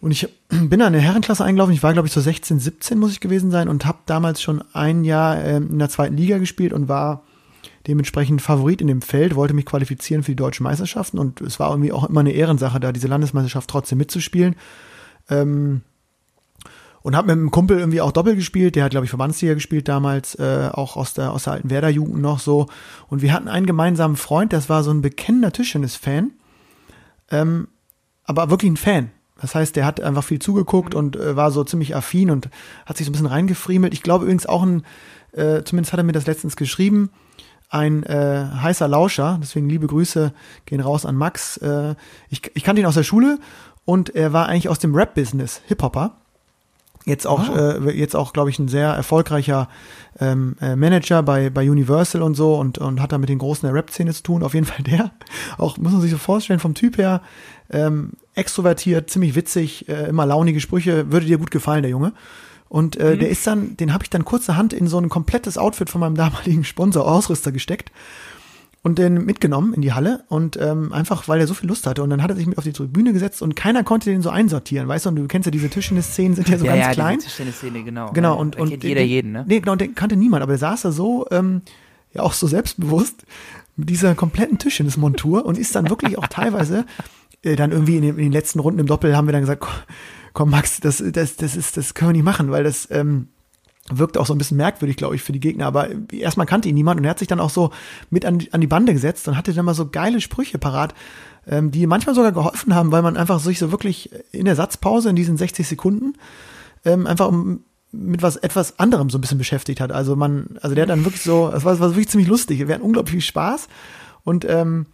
Und ich bin da in eine Herrenklasse eingelaufen. Ich war, glaube ich, so 16, 17 muss ich gewesen sein und habe damals schon ein Jahr ähm, in der zweiten Liga gespielt und war dementsprechend Favorit in dem Feld, wollte mich qualifizieren für die deutschen Meisterschaften und es war irgendwie auch immer eine Ehrensache, da diese Landesmeisterschaft trotzdem mitzuspielen. Ähm, und habe mit einem Kumpel irgendwie auch Doppel gespielt, der hat, glaube ich, Verbandsliga gespielt damals, äh, auch aus der, aus der alten Werder-Jugend noch so. Und wir hatten einen gemeinsamen Freund, das war so ein bekennender Tischtennis-Fan, ähm, aber wirklich ein Fan. Das heißt, der hat einfach viel zugeguckt und äh, war so ziemlich affin und hat sich so ein bisschen reingefriemelt. Ich glaube übrigens auch ein, äh, zumindest hat er mir das letztens geschrieben, ein äh, heißer Lauscher. Deswegen liebe Grüße gehen raus an Max. Äh, ich, ich kannte ihn aus der Schule und er war eigentlich aus dem Rap-Business, Hip-Hopper. Jetzt auch, äh, jetzt auch, glaube ich, ein sehr erfolgreicher ähm, äh, Manager bei, bei Universal und so und, und hat da mit den Großen der Rap-Szene zu tun. Auf jeden Fall der. Auch, muss man sich so vorstellen, vom Typ her, ähm, extrovertiert, ziemlich witzig, äh, immer launige Sprüche, würde dir gut gefallen, der Junge. Und äh, der ist dann, den habe ich dann kurzerhand in so ein komplettes Outfit von meinem damaligen Sponsor Ausrüster gesteckt und den mitgenommen in die Halle und ähm, einfach, weil er so viel Lust hatte. Und dann hat er sich mit auf die Tribüne gesetzt und keiner konnte den so einsortieren, weißt du? Und du kennst ja diese Tischtennis-Szenen, sind ja so ganz klein. diese Tischtennis-Szene, genau. Genau, Ja, und, und kennt jeder den, jeden, ne? Nee, genau, und den kannte niemand, aber der saß da so, ähm, ja auch so selbstbewusst mit dieser kompletten Tischtennismontur und ist dann wirklich auch teilweise äh, dann irgendwie in den, in den letzten Runden im Doppel haben wir dann gesagt, komm, Max, das, das, das ist, das können wir nicht machen, weil das ähm, wirkt auch so ein bisschen merkwürdig, glaube ich, für die Gegner. Aber erstmal kannte ihn niemand und er hat sich dann auch so mit an, die- an die Bande gesetzt und hatte dann mal so geile Sprüche parat, ähm, die manchmal sogar geholfen haben, weil man einfach sich so wirklich in der Satzpause in diesen 60 Sekunden ähm, einfach um, mit was etwas anderem so ein bisschen beschäftigt hat. Also man, also der hat dann wirklich so, das war, war wirklich ziemlich lustig. Wir hatten unglaublich viel Spaß und ähm,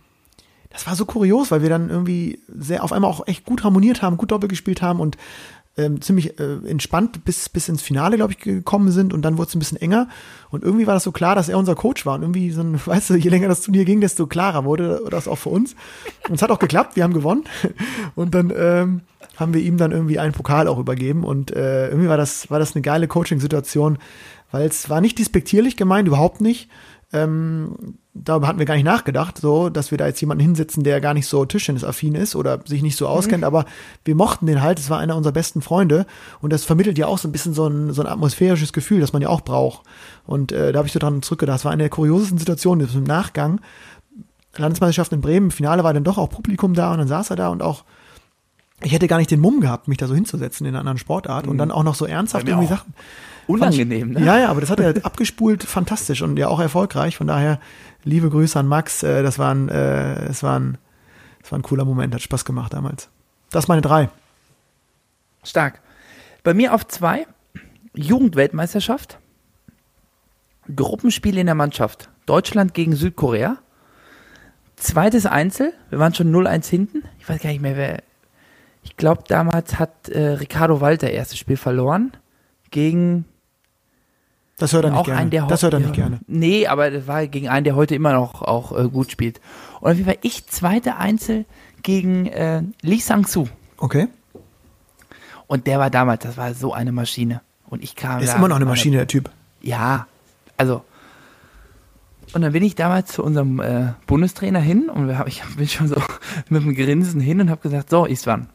das war so kurios, weil wir dann irgendwie sehr auf einmal auch echt gut harmoniert haben, gut Doppel gespielt haben und ähm, ziemlich äh, entspannt bis, bis ins Finale, glaube ich, gekommen sind und dann wurde es ein bisschen enger. Und irgendwie war das so klar, dass er unser Coach war. Und irgendwie so ein, weißt du, je länger das Turnier ging, desto klarer wurde das auch für uns. Und es hat auch geklappt, wir haben gewonnen. Und dann ähm, haben wir ihm dann irgendwie einen Pokal auch übergeben. Und äh, irgendwie war das, war das eine geile Coaching-Situation, weil es war nicht despektierlich gemeint, überhaupt nicht. Ähm, darüber hatten wir gar nicht nachgedacht, so, dass wir da jetzt jemanden hinsetzen, der gar nicht so Tischtennisaffin ist oder sich nicht so auskennt, aber wir mochten den halt, es war einer unserer besten Freunde. Und das vermittelt ja auch so ein bisschen so ein, so ein atmosphärisches Gefühl, das man ja auch braucht. Und äh, da habe ich so dran zurückgedacht, es war eine der kuriosesten Situationen, im Nachgang, Landesmeisterschaft in Bremen, im Finale war dann doch auch Publikum da und dann saß er da und auch ich hätte gar nicht den Mumm gehabt, mich da so hinzusetzen in einer anderen Sportart und dann auch noch so ernsthaft irgendwie auch. Sachen. Unangenehm, ne? Ja, ja, aber das hat er abgespult, fantastisch und ja auch erfolgreich. Von daher, liebe Grüße an Max. Äh, das war ein, äh, es war ein, es war ein cooler Moment, hat Spaß gemacht damals. Das meine drei. Stark. Bei mir auf zwei, Jugendweltmeisterschaft, Gruppenspiel in der Mannschaft, Deutschland gegen Südkorea, zweites Einzel, wir waren schon 0-1 hinten, ich weiß gar nicht mehr, wer, ich glaube damals hat äh, Ricardo Walter erstes Spiel verloren, gegen Das hört er nicht auch gerne. einen, der das hört er nicht gerne. Nee, aber das war gegen einen, der heute immer noch auch äh, gut spielt. Und auf jeden Fall ich zweite Einzel gegen äh, Lee Sang-Soo. Okay. Und der war damals, das war so eine Maschine. Und ich kam Ist da, immer noch eine Maschine, der Typ. Ja, also. Und dann bin ich damals zu unserem äh, Bundestrainer hin und wir hab, ich bin schon so mit dem Grinsen hin und habe gesagt, so Istvan,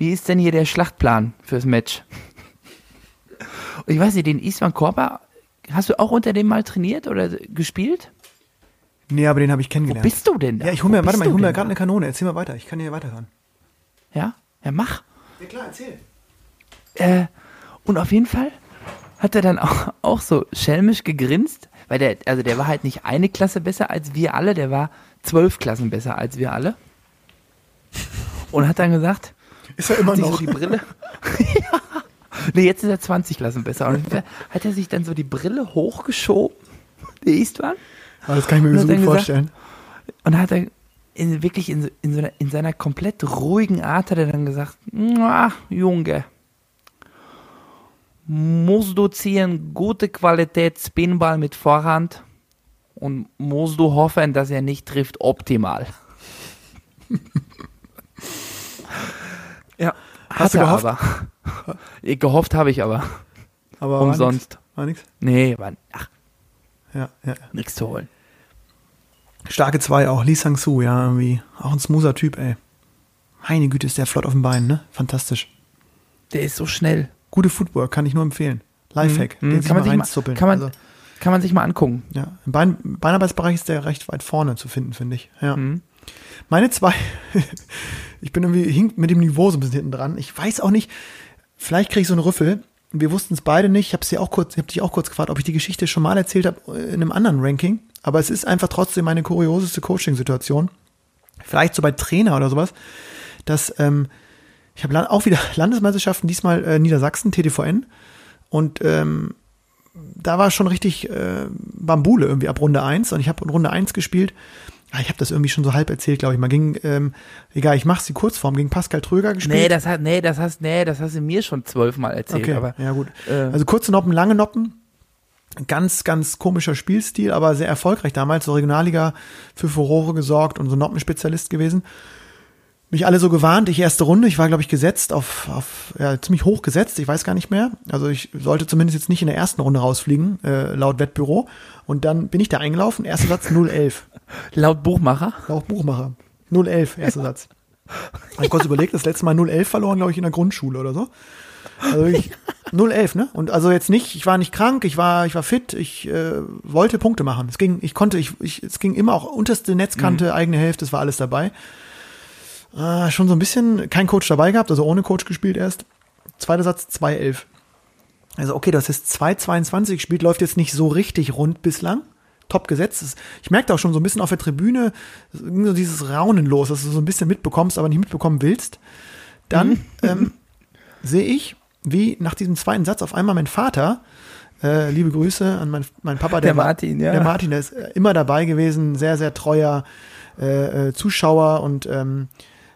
wie ist denn hier der Schlachtplan fürs Match? Und ich weiß nicht, den Istvan Korba, hast du auch unter dem mal trainiert oder gespielt? Nee, aber den habe ich Wo kennengelernt. bist du denn da? ja, ich hol mir, Wo warte mal, ich du hol mir gerade eine Kanone. Erzähl mal weiter. Ich kann hier weiterhören. Ja, ja, mach. Ja, klar, erzähl. Äh, und auf jeden Fall hat er dann auch, auch so schelmisch gegrinst, weil der, also der war halt nicht eine Klasse besser als wir alle, der war zwölf Klassen besser als wir alle. Und hat dann gesagt, Ist er immer noch. so die Brille. ja. Nee, jetzt ist er 20 Klassen besser. Und hat er sich dann so die Brille hochgeschoben, der Istvan, Aber das kann ich mir so gut gesagt- vorstellen. und hat er in, wirklich in, in, so einer, in seiner komplett ruhigen Art hat er dann gesagt, "Ah, Junge, musst du ziehen gute Qualität Spinball mit Vorhand und musst du hoffen, dass er nicht trifft optimal. ja, Hast du gehofft? aber. Gehofft habe ich aber. Aber Umsonst. War nix. Nee, war ach, Ja, ja. nichts zu holen. Starke zwei auch. Lee Sang-Soo, ja, irgendwie. Auch ein smoother Typ, ey. Meine Güte, ist der flott auf dem Bein, ne? Fantastisch. Der ist so schnell. Gute Footwork, kann ich nur empfehlen. Lifehack. Mhm. Den sich Kann man mal sich mal- kann man- also, Kann man sich mal angucken. ja. Im Bein, Beinarbeitsbereich ist der recht weit vorne zu finden, finde ich. Ja. Mhm. Meine zwei, ich bin irgendwie hink mit dem Niveau so ein bisschen hinten dran. Ich weiß auch nicht, vielleicht kriege ich so einen Rüffel. Wir wussten es beide nicht. Ich habe sie auch kurz, ich habe dich auch kurz gefragt, ob ich die Geschichte schon mal erzählt habe in einem anderen Ranking. Aber es ist einfach trotzdem meine kurioseste Coaching-Situation. Vielleicht so bei Trainer oder sowas, dass ähm, ich habe auch wieder Landesmeisterschaften, diesmal äh, Niedersachsen, TTVN. Und ähm, da war schon richtig äh, Bambule irgendwie ab Runde 1 und ich habe Runde 1 gespielt. Ja, ich habe das irgendwie schon so halb erzählt, glaube ich. Mal gegen, ähm, egal, ich mach's die Kurzform, gegen Pascal Tröger gespielt. Nee, das hat, nee, das hast, nee, das hast du mir schon zwölfmal erzählt. okay, Aber, ja gut. äh, Also kurze Noppen, lange Noppen. Ganz, ganz komischer Spielstil, aber sehr erfolgreich damals. So Regionalliga für Furore gesorgt und so Noppenspezialist gewesen. Mich alle so gewarnt, ich erste Runde, ich war, glaube ich, gesetzt auf, auf ja, ziemlich hoch gesetzt, ich weiß gar nicht mehr. Also ich sollte zumindest jetzt nicht in der ersten Runde rausfliegen, äh, laut Wettbüro. Und dann bin ich da eingelaufen, erster Satz 011. laut Buchmacher. Auch Buchmacher. 011, erster Satz. Hab ich kurz überlegt, das letzte Mal 011 verloren, glaube ich, in der Grundschule oder so. Also ich, 011, ne? Und also jetzt nicht, ich war nicht krank, ich war, ich war fit, ich äh, wollte Punkte machen. Es ging, ich konnte, ich, ich, es ging immer auch unterste Netzkante, eigene Hälfte, es war alles dabei. Ah, schon so ein bisschen, kein Coach dabei gehabt, also ohne Coach gespielt erst. Zweiter Satz 211. Also okay, das ist 2,22 gespielt, läuft jetzt nicht so richtig rund bislang. Top gesetzt. Das- Ich merkte auch schon so ein bisschen auf der Tribüne ging so dieses Raunen los, dass du so ein bisschen mitbekommst, aber nicht mitbekommen willst. Dann ähm, sehe ich, wie nach diesem zweiten Satz auf einmal mein Vater, äh, liebe Grüße an mein, meinen Papa, der, Der Martin, ja. Der Martin, der ist äh, immer dabei gewesen, sehr, sehr treuer äh, äh, Zuschauer und ähm,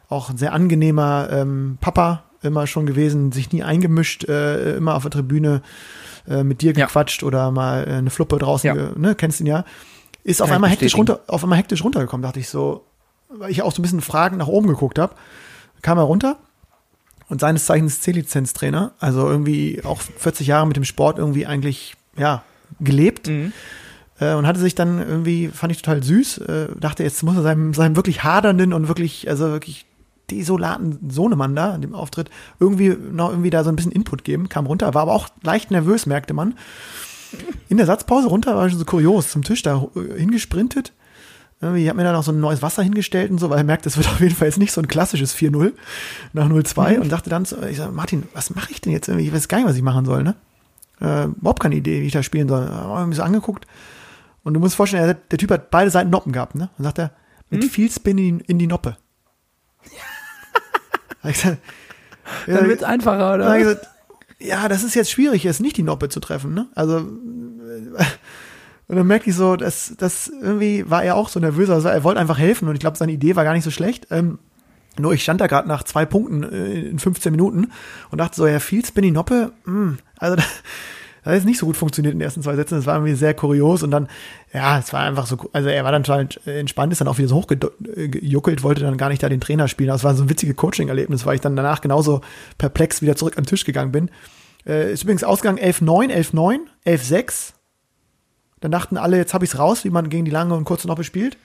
auch ein sehr angenehmer ähm, Papa, immer schon gewesen, sich nie eingemischt, äh, immer auf der Tribüne äh, mit dir Ja. gequatscht oder mal äh, eine Fluppe draußen, Ja. ne, kennst ihn ja. Ist auf einmal hektisch runter, auf einmal hektisch runtergekommen, dachte ich so, weil ich auch so ein bisschen fragend nach oben geguckt habe. Kam er runter und seines Zeichens C-Lizenz-Trainer, also irgendwie auch 40 Jahre mit dem Sport irgendwie eigentlich, ja, gelebt. Äh, und hatte sich dann irgendwie, fand ich total süß, äh, dachte, jetzt muss er seinem, seinem wirklich hadernden und wirklich, also wirklich desolaten Sohnemann da, in dem Auftritt, irgendwie noch irgendwie da so ein bisschen Input geben, kam runter, war aber auch leicht nervös, merkte man. In der Satzpause runter war schon so kurios, zum Tisch da äh, hingesprintet. Irgendwie hat mir dann auch so ein neues Wasser hingestellt und so, weil er merkt, das wird auf jeden Fall jetzt nicht so ein klassisches 4-0 nach 0-2 und dachte dann, ich sag, Martin, was mache ich denn jetzt irgendwie? Ich weiß gar nicht, was ich machen soll, ne? Äh, überhaupt keine Idee, wie ich da spielen soll. Haben mich so angeguckt. Und du musst vorstellen, er, der Typ hat beide Seiten Noppen gehabt, ne? Und sagt er, mit viel Spin in, in die Noppe. Gesagt, ja, Dann wird's einfacher, oder? gesagt, ja, das ist jetzt schwierig, jetzt nicht die Noppe zu treffen, ne? Also, äh, und dann merke ich so, dass das irgendwie war er auch so nervös, also er wollte einfach helfen und ich glaube, seine Idee war gar nicht so schlecht. Ähm, nur ich stand da gerade nach zwei Punkten äh, in 15 Minuten und dachte so, ja, viel Spinny Noppe, mh, also das, das hat jetzt nicht so gut funktioniert in den ersten zwei Sätzen. Das war irgendwie sehr kurios und dann, ja, es war einfach so, also er war dann total entspannt, ist dann auch wieder so hochgejuckelt, wollte dann gar nicht da den Trainer spielen. Das war so ein witziges Coaching-Erlebnis, weil ich dann danach genauso perplex wieder zurück an den Tisch gegangen bin. Äh, ist übrigens Ausgang 11-9, 11-9, 11-6. Dann dachten alle, jetzt habe ich es raus, wie man gegen die lange und kurze Noppe spielt.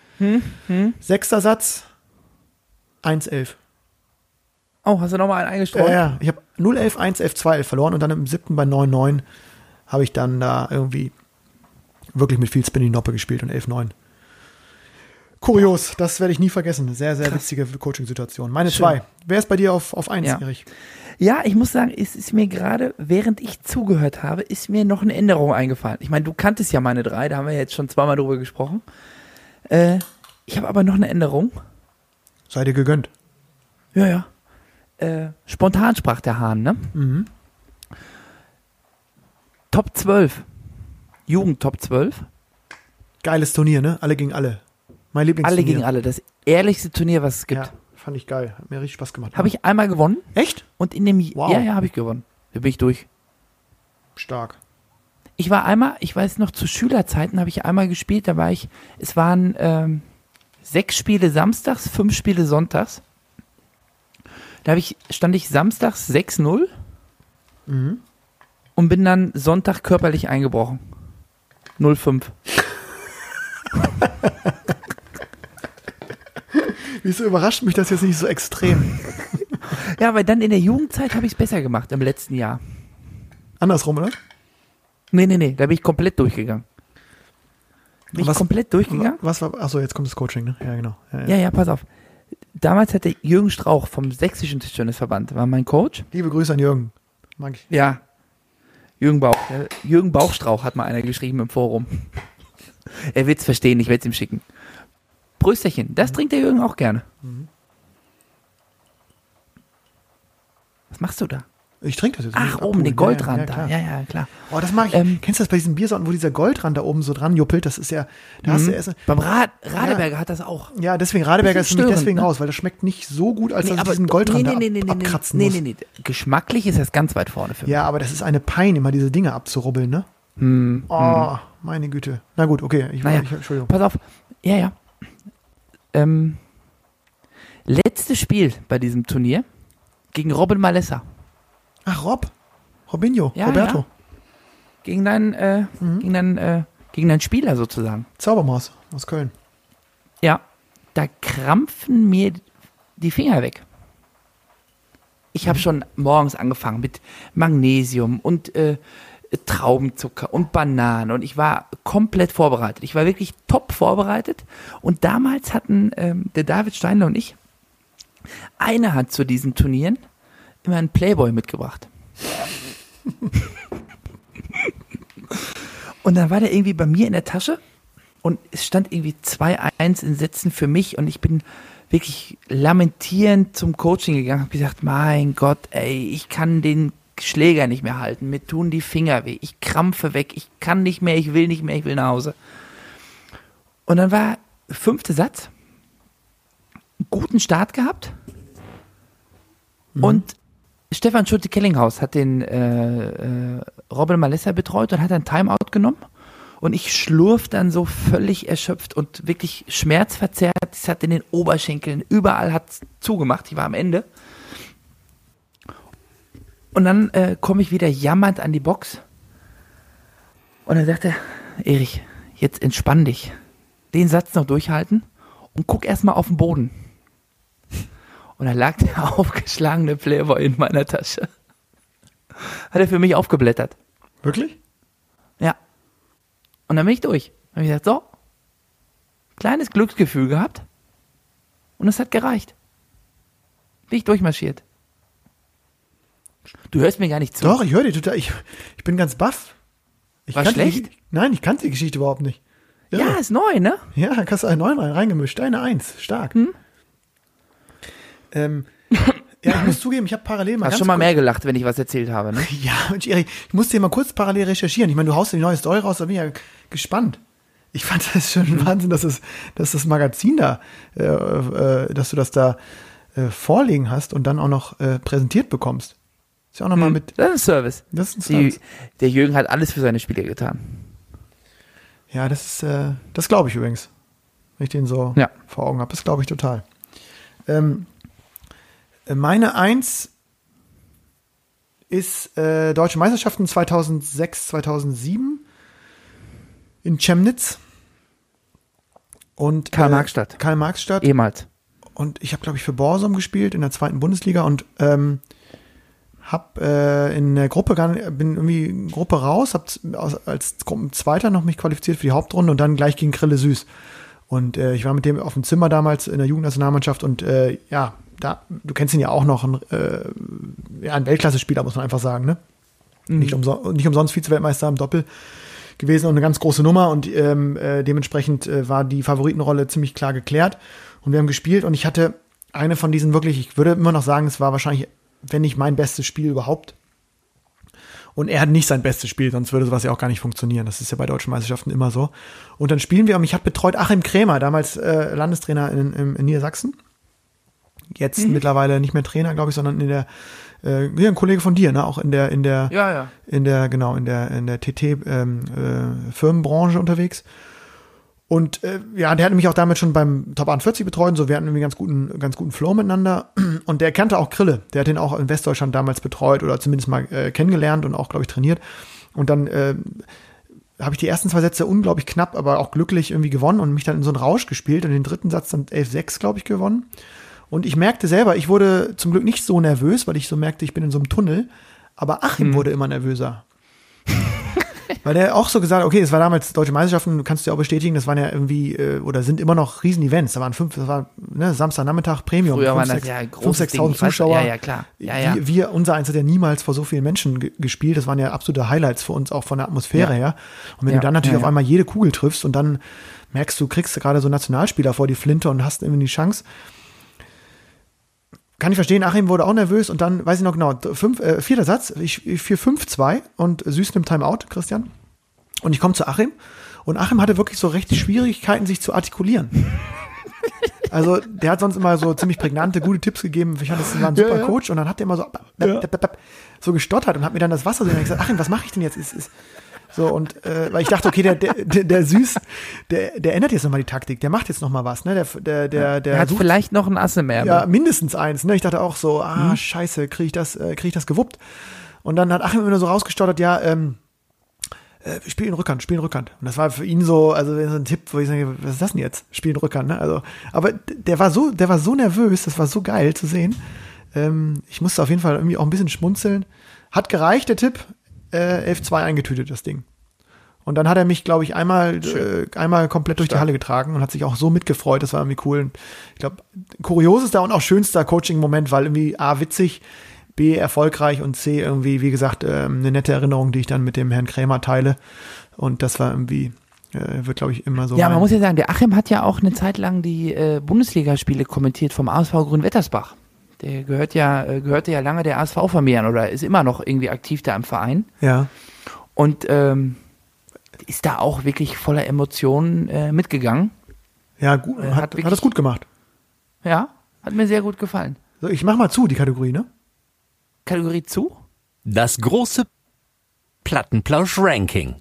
Sechster Satz, 1-11. Oh, hast du nochmal einen eingestreut? Ja, ja. Ich habe 0-11, 1-11, 2-11 verloren und dann im siebten bei 9-9 habe ich dann da irgendwie wirklich mit viel Spinning Noppe gespielt und 11-9. Kurios, das werde ich nie vergessen. Sehr, sehr witzige Coaching-Situation. Meine zwei. Wer ist bei dir auf, auf 1, Ja. Erich? Ja, ich muss sagen, es ist mir gerade, während ich zugehört habe, ist mir noch eine Änderung eingefallen. Ich meine, du kanntest ja meine drei, da haben wir jetzt schon zweimal drüber gesprochen. Äh, ich habe aber noch eine Änderung. Sei dir gegönnt. Ja, ja. Äh, spontan sprach der Hahn, ne? Mhm. Top 12. Jugend Top 12. Geiles Turnier, ne? Alle gegen alle. Mein Lieblingsturnier. Alle gegen alle. Das ehrlichste Turnier, was es gibt. Ja, fand ich geil. Hat mir richtig Spaß gemacht. Habe ich einmal gewonnen Echt? und in dem, Wow. ja, ja, habe ich gewonnen. Da bin ich durch. Stark. Ich war einmal, ich weiß noch, zu Schülerzeiten habe ich einmal gespielt, da war ich, es waren ähm, sechs Spiele samstags, fünf Spiele sonntags. Da habe ich, stand ich samstags 6-0 Mhm. Und bin dann Sonntag körperlich eingebrochen. 0-5. Wieso überrascht mich das jetzt nicht so extrem? Ja, weil dann in der Jugendzeit habe ich es besser gemacht im letzten Jahr. Andersrum, oder? Nee, nee, nee, da bin ich komplett durchgegangen. Bin ich Was- komplett durchgegangen? Was war, achso, jetzt kommt das Coaching, ne? Ja, genau. Ja, ja. Ja, ja, pass auf. Damals hatte Jürgen Strauch vom Sächsischen Tischtennisverband, war mein Coach. Liebe Grüße an Jürgen. Mag ich. Ja. Jürgen Bauch. Ja, Jürgen Bauchstrauch hat mal einer geschrieben im Forum. er wird's verstehen, ich werde es ihm schicken. Prösterchen, das trinkt der Jürgen auch gerne. Was machst du da? Ich trinke das jetzt. Ach, oben, abholen. den Goldrand ja, ja, da. klar. Ja, ja, klar. Oh, das mag ich. Ähm, Kennst du das bei diesen Biersorten, wo dieser Goldrand da oben so dran juppelt? Das ist ja, da hast du Mhm. erst, Beim Rad, Radeberger hat das auch. ja, deswegen, Radeberger ist störend, deswegen ne? raus, weil das schmeckt nicht so gut, als dass ich aber diesen Goldrand nee, nee, nee, ab, nee, nee, abkratzen nee, muss. nee, nee. Geschmacklich ist das ganz weit vorne für mich. Ja, aber das ist eine Pein, immer diese Dinge abzurubbeln, ne? Hm, Oh, meine Güte. Na gut, okay. Ich, Naja. ich, Entschuldigung. Pass auf. Ja, ja. Ähm, letztes Spiel bei diesem Turnier gegen Robin Malessa. Ach, Rob. Robinho. Ja, Roberto. ja. Gegen deinen, äh, Mhm. gegen deinen, äh, gegen deinen Spieler sozusagen. Zaubermaus aus Köln. Ja. Da krampfen mir die Finger weg. Ich Mhm. habe schon morgens angefangen mit Magnesium und äh, Traubenzucker und Bananen und ich war komplett vorbereitet. Ich war wirklich top vorbereitet und damals hatten ähm, der David Steinler und ich eine hat zu diesen Turnieren immer einen Playboy mitgebracht. und dann war der irgendwie bei mir in der Tasche und es stand irgendwie 2-1 in Sätzen für mich und ich bin wirklich lamentierend zum Coaching gegangen, habe gesagt, mein Gott, ey, ich kann den Schläger nicht mehr halten, mir tun die Finger weh, ich krampfe weg, ich kann nicht mehr, ich will nicht mehr, ich will nach Hause. Und dann war fünfte Satz, guten Start gehabt und Stefan Schulte-Kellinghaus hat den äh, äh, Robin Malessa betreut und hat ein Timeout genommen. Und ich schlurf dann so völlig erschöpft und wirklich schmerzverzerrt. Es hat in den Oberschenkeln, überall hat zugemacht. Ich war am Ende. Und dann äh, komme ich wieder jammernd an die Box. Und dann sagt er, Erich, jetzt entspann dich. Den Satz noch durchhalten und guck erstmal auf den Boden. Und da lag der aufgeschlagene Playboy in meiner Tasche. Hat er für mich aufgeblättert. Wirklich? Ja. Und dann bin ich durch. Dann habe ich gesagt, so, kleines Glücksgefühl gehabt. Und es hat gereicht. Bin ich durchmarschiert. Du hörst mir gar nicht zu. Doch, ich höre die total. Ich, ich bin ganz baff. Ich War schlecht? Die, nein, ich kannte die Geschichte überhaupt nicht. Ja, ist neu, ne? Ja, da hast du einen neuen rein, reingemischt. Eine Eins. Stark. Hm? Ähm, ja, ich muss zugeben, ich habe parallel mal Hast schon mal mehr gelacht, wenn ich was erzählt habe, ne? Ja, Mensch, Erik, ich musste hier mal kurz parallel recherchieren. Ich meine, du haust die neue Story raus, da bin ich ja gespannt. Ich fand das schon Mhm. Wahnsinn, dass, es, dass das Magazin da, äh, äh, dass du das da äh, vorlegen hast und dann auch noch äh, präsentiert bekommst. Ist ja auch nochmal mit. Das ist ein Service. Das ist ein Die, Service. der Jürgen hat alles für seine Spiele getan. Ja, das ist, äh, das glaube ich übrigens. Wenn ich den so Ja. vor Augen habe. Das glaube ich total. Ähm, äh, meine Eins ist äh, Deutsche Meisterschaften 2006, 2007 in Chemnitz. Und, Karl-Marx-Stadt. Äh, Karl-Marx-Stadt. Ehemals. Und ich habe, glaube ich, für Borsum gespielt in der zweiten Bundesliga und ähm, hab äh, in der Gruppe gar nicht, bin irgendwie in Gruppe raus, hab z- aus- als Gruppenzweiter noch mich qualifiziert für die Hauptrunde und dann gleich gegen Krille Süß. Und äh, ich war mit dem auf dem Zimmer damals in der Jugendnationalmannschaft und äh, ja, da, du kennst ihn ja auch noch, ein, äh, ja, ein Weltklasse-Spieler, muss man einfach sagen, ne? Nicht, umso nicht umsonst Vize-Weltmeister im Doppel gewesen und eine ganz große Nummer und ähm, äh, dementsprechend äh, war die Favoritenrolle ziemlich klar geklärt und wir haben gespielt und ich hatte eine von diesen wirklich, ich würde immer noch sagen, es war wahrscheinlich, wenn nicht mein bestes Spiel überhaupt. Und er hat nicht sein bestes Spiel, sonst würde sowas ja auch gar nicht funktionieren. Das ist ja bei deutschen Meisterschaften immer so. Und dann spielen wir, und mich hat betreut Achim Krämer, damals äh, Landestrainer in, in, in Niedersachsen. Jetzt mittlerweile nicht mehr Trainer, glaube ich, sondern in der, äh, ja, ein Kollege von dir, ne, auch in der, in der, Ja, ja. in der, genau, in der, in der TT ähm, äh, Firmenbranche unterwegs. Und äh, ja, der hat mich auch damit schon beim Top 41 betreut und so. Wir hatten irgendwie ganz guten, ganz guten Flow miteinander. Und der kannte auch Krille. Der hat den auch in Westdeutschland damals betreut oder zumindest mal äh, kennengelernt und auch, glaube ich, trainiert. Und dann äh, habe ich die ersten zwei Sätze unglaublich knapp, aber auch glücklich irgendwie gewonnen und mich dann in so einen Rausch gespielt und den dritten Satz dann 11-6, glaube ich, gewonnen. Und ich merkte selber, ich wurde zum Glück nicht so nervös, weil ich so merkte, ich bin in so einem Tunnel. Aber Achim wurde immer nervöser. Weil der auch so gesagt, okay, es war damals deutsche Meisterschaften, kannst du ja auch bestätigen, das waren ja irgendwie, äh, oder sind immer noch Riesen-Events. Da waren fünf, das war ne, Samstagnachmittag Premium. Früher waren fünf, das ja ein fünf, großes 6.000 Ding. Ich weiß- Zuschauer. Ja, ja, klar. Ja, ja. Wir, wir, unser Eins hat ja niemals vor so vielen Menschen ge gespielt. Das waren ja absolute Highlights für uns, auch von der Atmosphäre Ja. her. Und wenn Ja, du dann natürlich auf einmal jede Kugel triffst und dann merkst du, kriegst du gerade so Nationalspieler vor die Flinte und hast irgendwie die Chance. Kann ich verstehen, Achim wurde auch nervös und dann, weiß ich noch genau, fünf, äh, vierter Satz, ich, ich 4-5-2 und Süß nimmt Timeout, Christian. Und ich komme zu Achim und Achim hatte wirklich so recht Schwierigkeiten, sich zu artikulieren. Also, der hat sonst immer so ziemlich prägnante, gute Tipps gegeben. Ich fand, das war ein super Coach. Und dann hat der immer so, so gestottert und hat mir dann das Wasser so gesagt, Achim, was mache ich denn jetzt? Ist, ist, so, und äh, weil ich dachte, okay, der, der, der, Süß, der, der ändert jetzt nochmal die Taktik, der macht jetzt nochmal was, ne? Der, der, der, der Er hat sucht- vielleicht noch ein Ass im Ärmel. ja, mindestens eins. Ne? Ich dachte auch so, Mhm. ah, scheiße, kriege ich das, äh, krieg ich das gewuppt? Und dann hat Achim immer nur so rausgestottert, ja, ähm, äh, spiel in Rückhand, spiel in Rückhand. Und das war für ihn so, also so ein Tipp, wo ich sage, was ist das denn jetzt? Spiel in Rückhand, ne? Also, aber der war so, der war so nervös, das war so geil zu sehen. Ähm, ich musste auf jeden Fall irgendwie auch ein bisschen schmunzeln. Hat gereicht, der Tipp. Äh, 11-2 eingetütet, das Ding. Und dann hat er mich, glaube ich, einmal, äh, einmal komplett durch die Halle getragen und hat sich auch so mitgefreut. Das war irgendwie cool. Und ich glaube, kuriosester und auch schönster Coaching-Moment, weil irgendwie A, witzig, B, erfolgreich und C, irgendwie, wie gesagt, ähm, eine nette Erinnerung, die ich dann mit dem Herrn Krämer teile. Und das war irgendwie, äh, wird, glaube ich, immer so. Ja, man muss ja sagen, der Achim hat ja auch eine Zeit lang die äh, Bundesligaspiele kommentiert vom ASV Grün-Wettersbach. Der gehört ja, äh, gehörte ja lange der ASV-Familie an oder ist immer noch irgendwie aktiv da im Verein. ja. Und ähm, ist da auch wirklich voller Emotionen äh, mitgegangen. Ja, gut, Äh, hat, hat hat, wirklich- das gut gemacht. Ja, hat mir sehr gut gefallen. So, ich mach mal zu, die Kategorie, ne? Kategorie zu? Das große Plattenplausch-Ranking.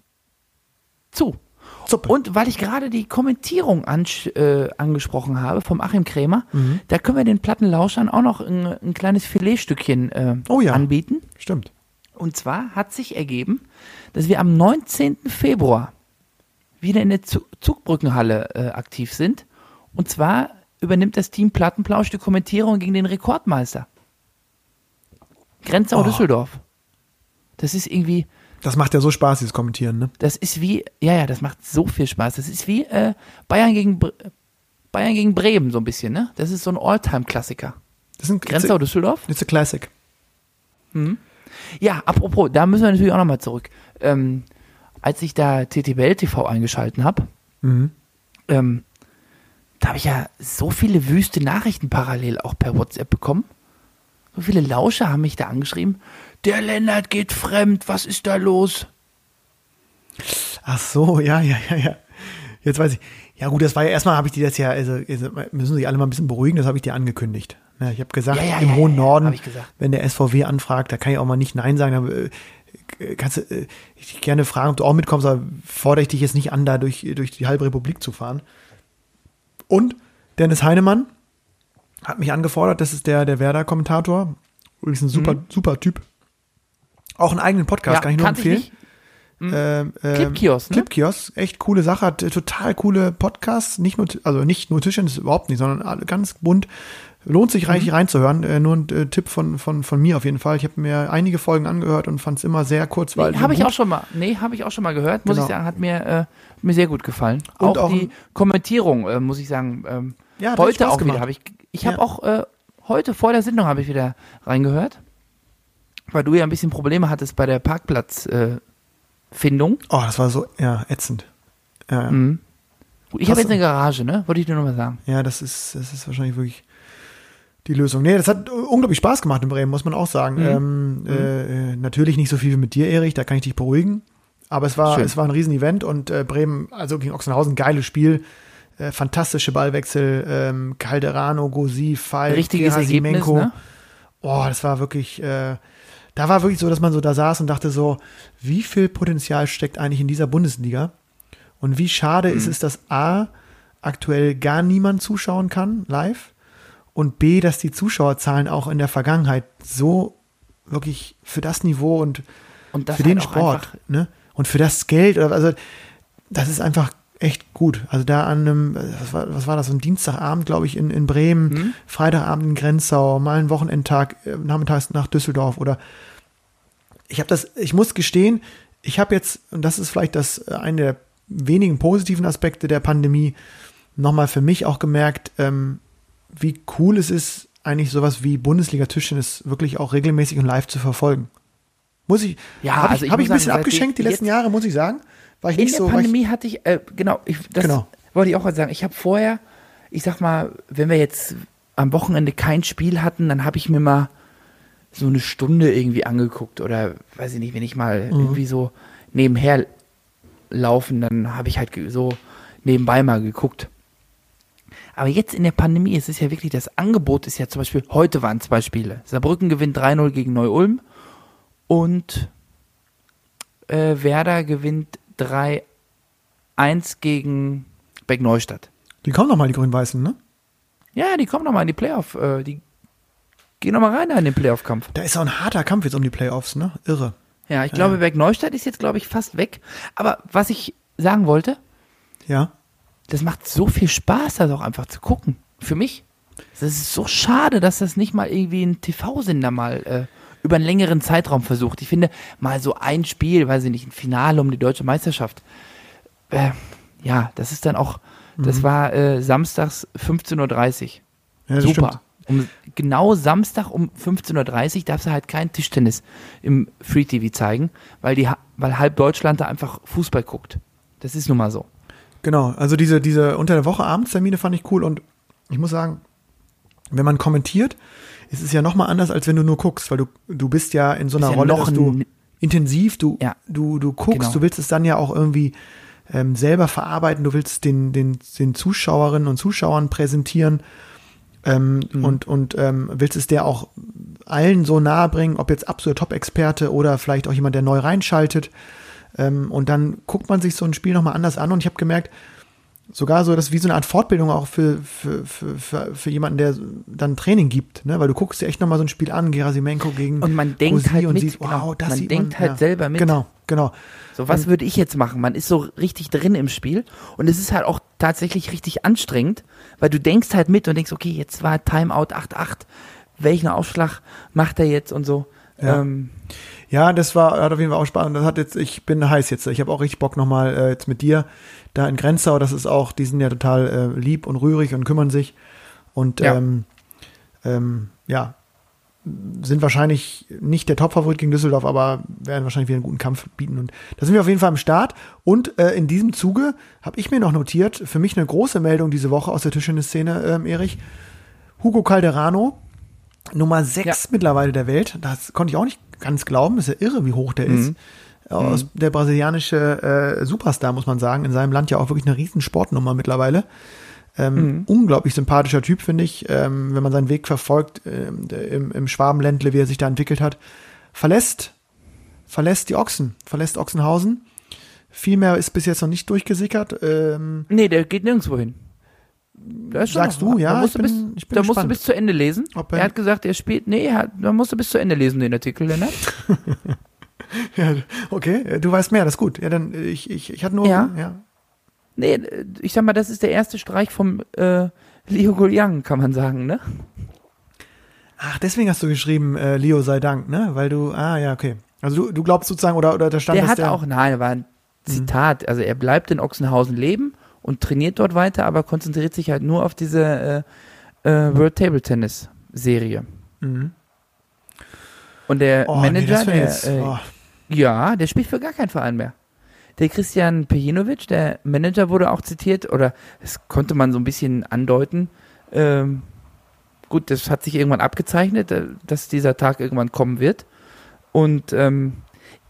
Zu. Suppe. Und weil ich gerade die Kommentierung ansch- äh, angesprochen habe vom Achim Krämer, Mhm. da können wir den Plattenlauschern auch noch ein, ein kleines Filetstückchen äh, Oh ja. anbieten. Stimmt. Und zwar hat sich ergeben, dass wir am 19. Februar wieder in der Zu- Zugbrückenhalle äh, aktiv sind. Und zwar übernimmt das Team Plattenplausch die Kommentierung gegen den Rekordmeister. Grenzau Oh. Düsseldorf. Das ist irgendwie, Das macht ja so Spaß, dieses Kommentieren, ne? das ist wie, ja, ja, das macht so viel Spaß. Das ist wie äh, Bayern gegen Bre Bayern gegen Bremen so ein bisschen, ne? Das ist so ein Alltime-Klassiker. Das sind Grenzau Düsseldorf? It's a classic. Ja, apropos, da müssen wir natürlich auch nochmal zurück. Ähm, als ich da TTBL TV eingeschalten habe, Mhm. ähm, da habe ich ja so viele wüste Nachrichten parallel auch per WhatsApp bekommen. So viele Lauscher haben mich da angeschrieben. Der Lennart geht fremd, was ist da los? Ach so, ja, ja, ja, ja. Jetzt weiß ich. Ja gut, das war ja erstmal, habe ich dir das ja, also, also müssen sich alle mal ein bisschen beruhigen, das habe ich dir angekündigt. Ne, ich habe gesagt, Ja, ja, im ja, hohen ja, ja, Norden, ich wenn der SVW anfragt, da kann ich auch mal nicht Nein sagen. Da, äh, kannst du äh, ich gerne fragen, ob du auch mitkommst, aber fordere ich dich jetzt nicht an, da durch, durch die halbe Republik zu fahren. Und Dennis Heinemann hat mich angefordert, das ist der, der Werder-Kommentator. Übrigens ein super, super Typ. Auch einen eigenen Podcast, Mhm. Ja, kann ich nur ich empfehlen. nicht. Ähm, ähm, Clipkiosk, ne? Clipkiosk, echt coole Sache, hat total coole Podcasts, nicht nur, also nicht nur Tischtennis, überhaupt nicht, sondern alle ganz bunt. Lohnt sich Mhm. reichlich reinzuhören. Äh, nur ein äh, Tipp von, von, von mir auf jeden Fall. Ich habe mir einige Folgen angehört und fand es immer sehr kurzweilig. Nee, habe ich gut. auch schon mal. Nee, habe ich auch schon mal gehört. Muss Genau. ich sagen, hat mir äh, mir sehr gut gefallen. Und auch, auch die Kommentierung, äh, muss ich sagen. Ähm, Ja, heute auch gemacht. wieder habe ich. Ich habe Ja. auch äh, heute vor der Sendung habe ich wieder reingehört, weil du ja ein bisschen Probleme hattest bei der Parkplatzfindung. Äh. Oh, das war so, ja, ätzend. Ja. Mhm. Ich habe jetzt eine Garage, ne? Wollte ich nur noch mal sagen. ja das, ist, das ist wahrscheinlich wirklich die Lösung. Nee, das hat unglaublich Spaß gemacht in Bremen, muss man auch sagen. Mhm. Ähm, äh, natürlich nicht so viel wie mit dir, Erich, da kann ich dich beruhigen. Aber es war, Schön. es war ein Riesen-Event und äh, Bremen, also gegen Ochsenhausen, geiles Spiel. Äh, fantastische Ballwechsel, ähm, Calderano, Gosi, Falk, Richtiges Ergebnis, ne? Oh, das war wirklich, äh, da war wirklich so, dass man so da saß und dachte so, wie viel Potenzial steckt eigentlich in dieser Bundesliga? Und wie schade ist es, dass A, aktuell gar niemand zuschauen kann, live, und B, dass die Zuschauerzahlen auch in der Vergangenheit so wirklich für das Niveau und Und das für halt den Sport, ne? Und für das Geld, also das ist einfach echt gut. Also da an einem, was war, was war das, ein Dienstagabend, glaube ich, in, in Bremen, Mhm. Freitagabend in Grenzau, mal einen Wochenendtag, äh, nachmittags nach Düsseldorf oder ich habe das, ich muss gestehen, ich habe jetzt, und das ist vielleicht das äh, eine der wenigen positiven Aspekte der Pandemie, nochmal für mich auch gemerkt, ähm, wie cool es ist, eigentlich sowas wie Bundesliga-Tischtennis wirklich auch regelmäßig und live zu verfolgen. Muss ich, Ja, habe also ich, hab ich ein bisschen sagen, abgeschenkt die letzten Jahre, muss ich sagen. War ich In nicht der so, war ich, Pandemie hatte ich, äh, genau, ich, das Genau. wollte ich auch mal sagen. Ich habe vorher, ich sag mal, wenn wir jetzt am Wochenende kein Spiel hatten, dann habe ich mir mal so eine Stunde irgendwie angeguckt oder weiß ich nicht, wenn ich mal Mhm. irgendwie so nebenher laufen, dann habe ich halt so nebenbei mal geguckt. Aber jetzt in der Pandemie, es ist ja wirklich, das Angebot ist ja zum Beispiel, heute waren zwei Spiele. Saarbrücken gewinnt 3-0 gegen Neu-Ulm und äh, Werder gewinnt 3-1 gegen Beck-Neustadt. die kommen noch mal, die Grün-Weißen, ne? Ja, die kommen nochmal in die Playoff, äh, die gehen nochmal rein in den Playoff-Kampf. Da ist auch ein harter Kampf jetzt um die Playoffs, ne? Irre. Ja, ich glaube, Beck-Neustadt ist jetzt, glaube ich, fast weg. Aber was ich sagen wollte, Ja. Das macht so viel Spaß, das auch einfach zu gucken. Für mich. Es ist so schade, dass das nicht mal irgendwie ein TV-Sender mal äh, über einen längeren Zeitraum versucht. Ich finde, mal so ein Spiel, weiß ich nicht, ein Finale um die deutsche Meisterschaft. Äh, ja, das ist dann auch, das war äh, samstags 15.30 Uhr. ja Super. Um, genau Samstag um 15.30 Uhr darfst du halt kein Tischtennis im Free TV zeigen, weil, die, weil halb Deutschland da einfach Fußball guckt. Das ist nun mal so. Genau, also diese, diese unter der Woche Abendstermine fand ich cool und ich muss sagen, wenn man kommentiert, ist es ja nochmal anders, als wenn du nur guckst, weil du, du bist ja in so einer ja Rolle, noch dass du intensiv, du, Ja. du, du guckst, Genau. du willst es dann ja auch irgendwie ähm, selber verarbeiten, du willst den, den, den Zuschauerinnen und Zuschauern präsentieren. ähm, und, und ähm, willst es der auch allen so nahe bringen, ob jetzt absoluter Top-Experte oder vielleicht auch jemand, der neu reinschaltet. Ähm, und dann guckt man sich so ein Spiel nochmal anders an und ich habe gemerkt, sogar so, das ist wie so eine Art Fortbildung auch für, für, für, für, für jemanden, der dann Training gibt, ne? Weil du guckst dir echt nochmal so ein Spiel an, Gerasimenko gegen Und man denkt Rossi halt und mit, siehst, genau. wow, das Man denkt halt selber mit. Genau, genau. So, was würde ich jetzt machen? Man ist so richtig drin im Spiel und es ist halt auch tatsächlich richtig anstrengend, weil du denkst halt mit und denkst, okay, jetzt war Timeout 8-8, welchen Aufschlag macht er jetzt und so. Ja. Ähm, Ja, das war hat auf jeden Fall auch Spaß. Und das hat jetzt, ich bin heiß jetzt. Ich habe auch richtig Bock nochmal äh, jetzt mit dir da in Grenzau. Das ist auch, die sind ja total äh, lieb und rührig und kümmern sich. Und Ja. ähm, ähm, ja, sind wahrscheinlich nicht der Topfavorit gegen Düsseldorf, aber werden wahrscheinlich wieder einen guten Kampf bieten. Und da sind wir auf jeden Fall am Start. Und äh, in diesem Zuge habe ich mir noch notiert, für mich eine große Meldung diese Woche aus der Tischtennis-Szene, ähm, Erich. Hugo Calderano, Nummer 6 Ja. mittlerweile der Welt. Das konnte ich auch nicht ganz glauben. ist ja irre, wie hoch der ist. Aus der brasilianische äh, Superstar, muss man sagen. In seinem Land ja auch wirklich eine riesen Sportnummer mittlerweile. Ähm, Unglaublich sympathischer Typ, finde ich, ähm, wenn man seinen Weg verfolgt ähm, im, im Schwabenländle, wie er sich da entwickelt hat. Verlässt, verlässt die Ochsen, verlässt Ochsenhausen. Viel mehr ist bis jetzt noch nicht durchgesickert. Ähm, nee, der geht nirgendwo hin. Da ist schon Sagst noch- du? Ja, Da musst, ich du, bin- bis, ich bin da musst du bis zu Ende lesen. Ob er, er- hat gesagt, er spielt. Nee, er hat, da musst du bis zu Ende lesen, den Artikel, Lennart. ja, okay, du weißt mehr, das ist gut. Ja, dann ich, ich, ich hatte nur. Ja. ja. Nee, ich sag mal, das ist der erste Streich vom äh, Leo Guliang, kann man sagen, ne? Ach, deswegen hast du geschrieben, äh, Leo sei Dank, ne? Weil du, ah ja, okay. Also du, du glaubst sozusagen, oder, oder da stand Der hat der, auch, nein, war ein Zitat. Also er bleibt in Ochsenhausen leben und trainiert dort weiter, aber konzentriert sich halt nur auf diese äh, äh, World Table Tennis Serie. Mhm. Und der Oh, nee, Manager, wär der, jetzt, äh, oh. ja, der spielt für gar keinen Verein mehr. Der Christian Pejinovic, der Manager, wurde auch zitiert, oder das konnte man so ein bisschen andeuten. Ähm, gut, das hat sich irgendwann abgezeichnet, äh, dass dieser Tag irgendwann kommen wird. Und ähm,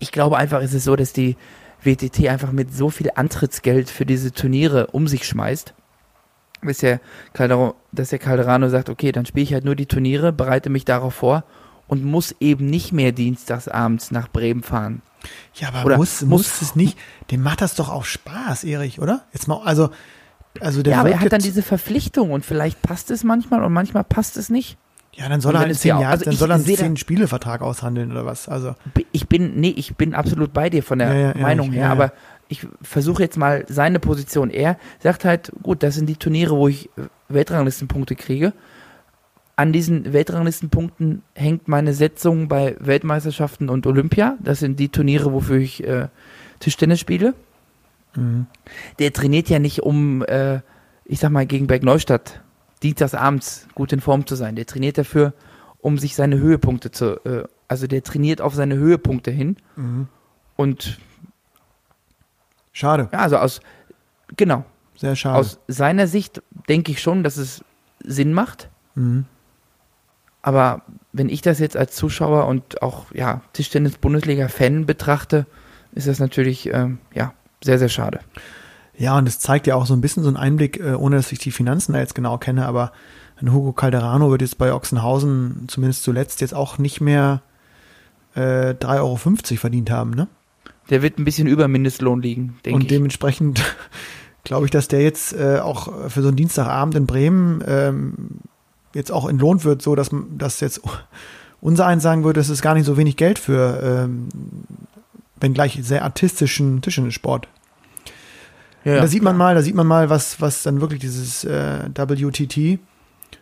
ich glaube einfach, ist es so, dass die WTT einfach mit so viel Antrittsgeld für diese Turniere um sich schmeißt, dass der, Calderano, dass der Calderano sagt, okay, dann spiele ich halt nur die Turniere, bereite mich darauf vor und muss eben nicht mehr dienstagsabends nach Bremen fahren. Ja, aber Oder muss, muss- muss es nicht. Dem macht das doch auch Spaß, Erich, oder? Jetzt mal, also, also der ja, aber er hat dann diese Verpflichtung und vielleicht passt es manchmal und manchmal passt es nicht. Ja, dann soll er halt zehn ja auch- Jahren, also dann soll er einen zehn Spielevertrag aushandeln oder was? Also, Ich bin, nee, ich bin absolut bei dir von der Ja, ja, Meinung ich- her, ja, aber ich versuche jetzt mal seine Position. Er sagt halt, gut, das sind die Turniere, wo ich Weltranglistenpunkte kriege. An diesen Weltranglistenpunkten hängt meine Setzung bei Weltmeisterschaften und Olympia. Das sind die Turniere, wofür ich äh, Tischtennis spiele. mhm. Der trainiert ja nicht, um, äh, ich sag mal, gegen Bergneustadt dienstagsabends gut in Form zu sein. Der trainiert dafür, um sich seine Höhepunkte zu, äh, also der trainiert auf seine Höhepunkte hin. Mhm. Und schade, ja, also aus, genau, sehr schade. aus seiner Sicht denke ich schon, dass es Sinn macht. mhm. Aber wenn ich das jetzt als Zuschauer und auch ja, Tischtennis-Bundesliga-Fan betrachte, ist das natürlich ähm, ja, sehr, sehr schade. Ja, und es zeigt ja auch so ein bisschen so einen Einblick, äh, ohne dass ich die Finanzen da jetzt genau kenne, aber ein Hugo Calderano wird jetzt bei Ochsenhausen zumindest zuletzt jetzt auch nicht mehr äh, 3,50 Euro verdient haben, ne? Der wird ein bisschen über Mindestlohn liegen, denke Und ich. dementsprechend glaube ich, dass der jetzt äh, auch für so einen Dienstagabend in Bremen ähm, jetzt auch entlohnt wird, so dass, dass jetzt unser eins sagen würde, das ist gar nicht so wenig Geld für, ähm, wenn gleich sehr artistischen Tischtennissport. Ja, da sieht man mal, da sieht man mal, was, was dann wirklich dieses äh, WTT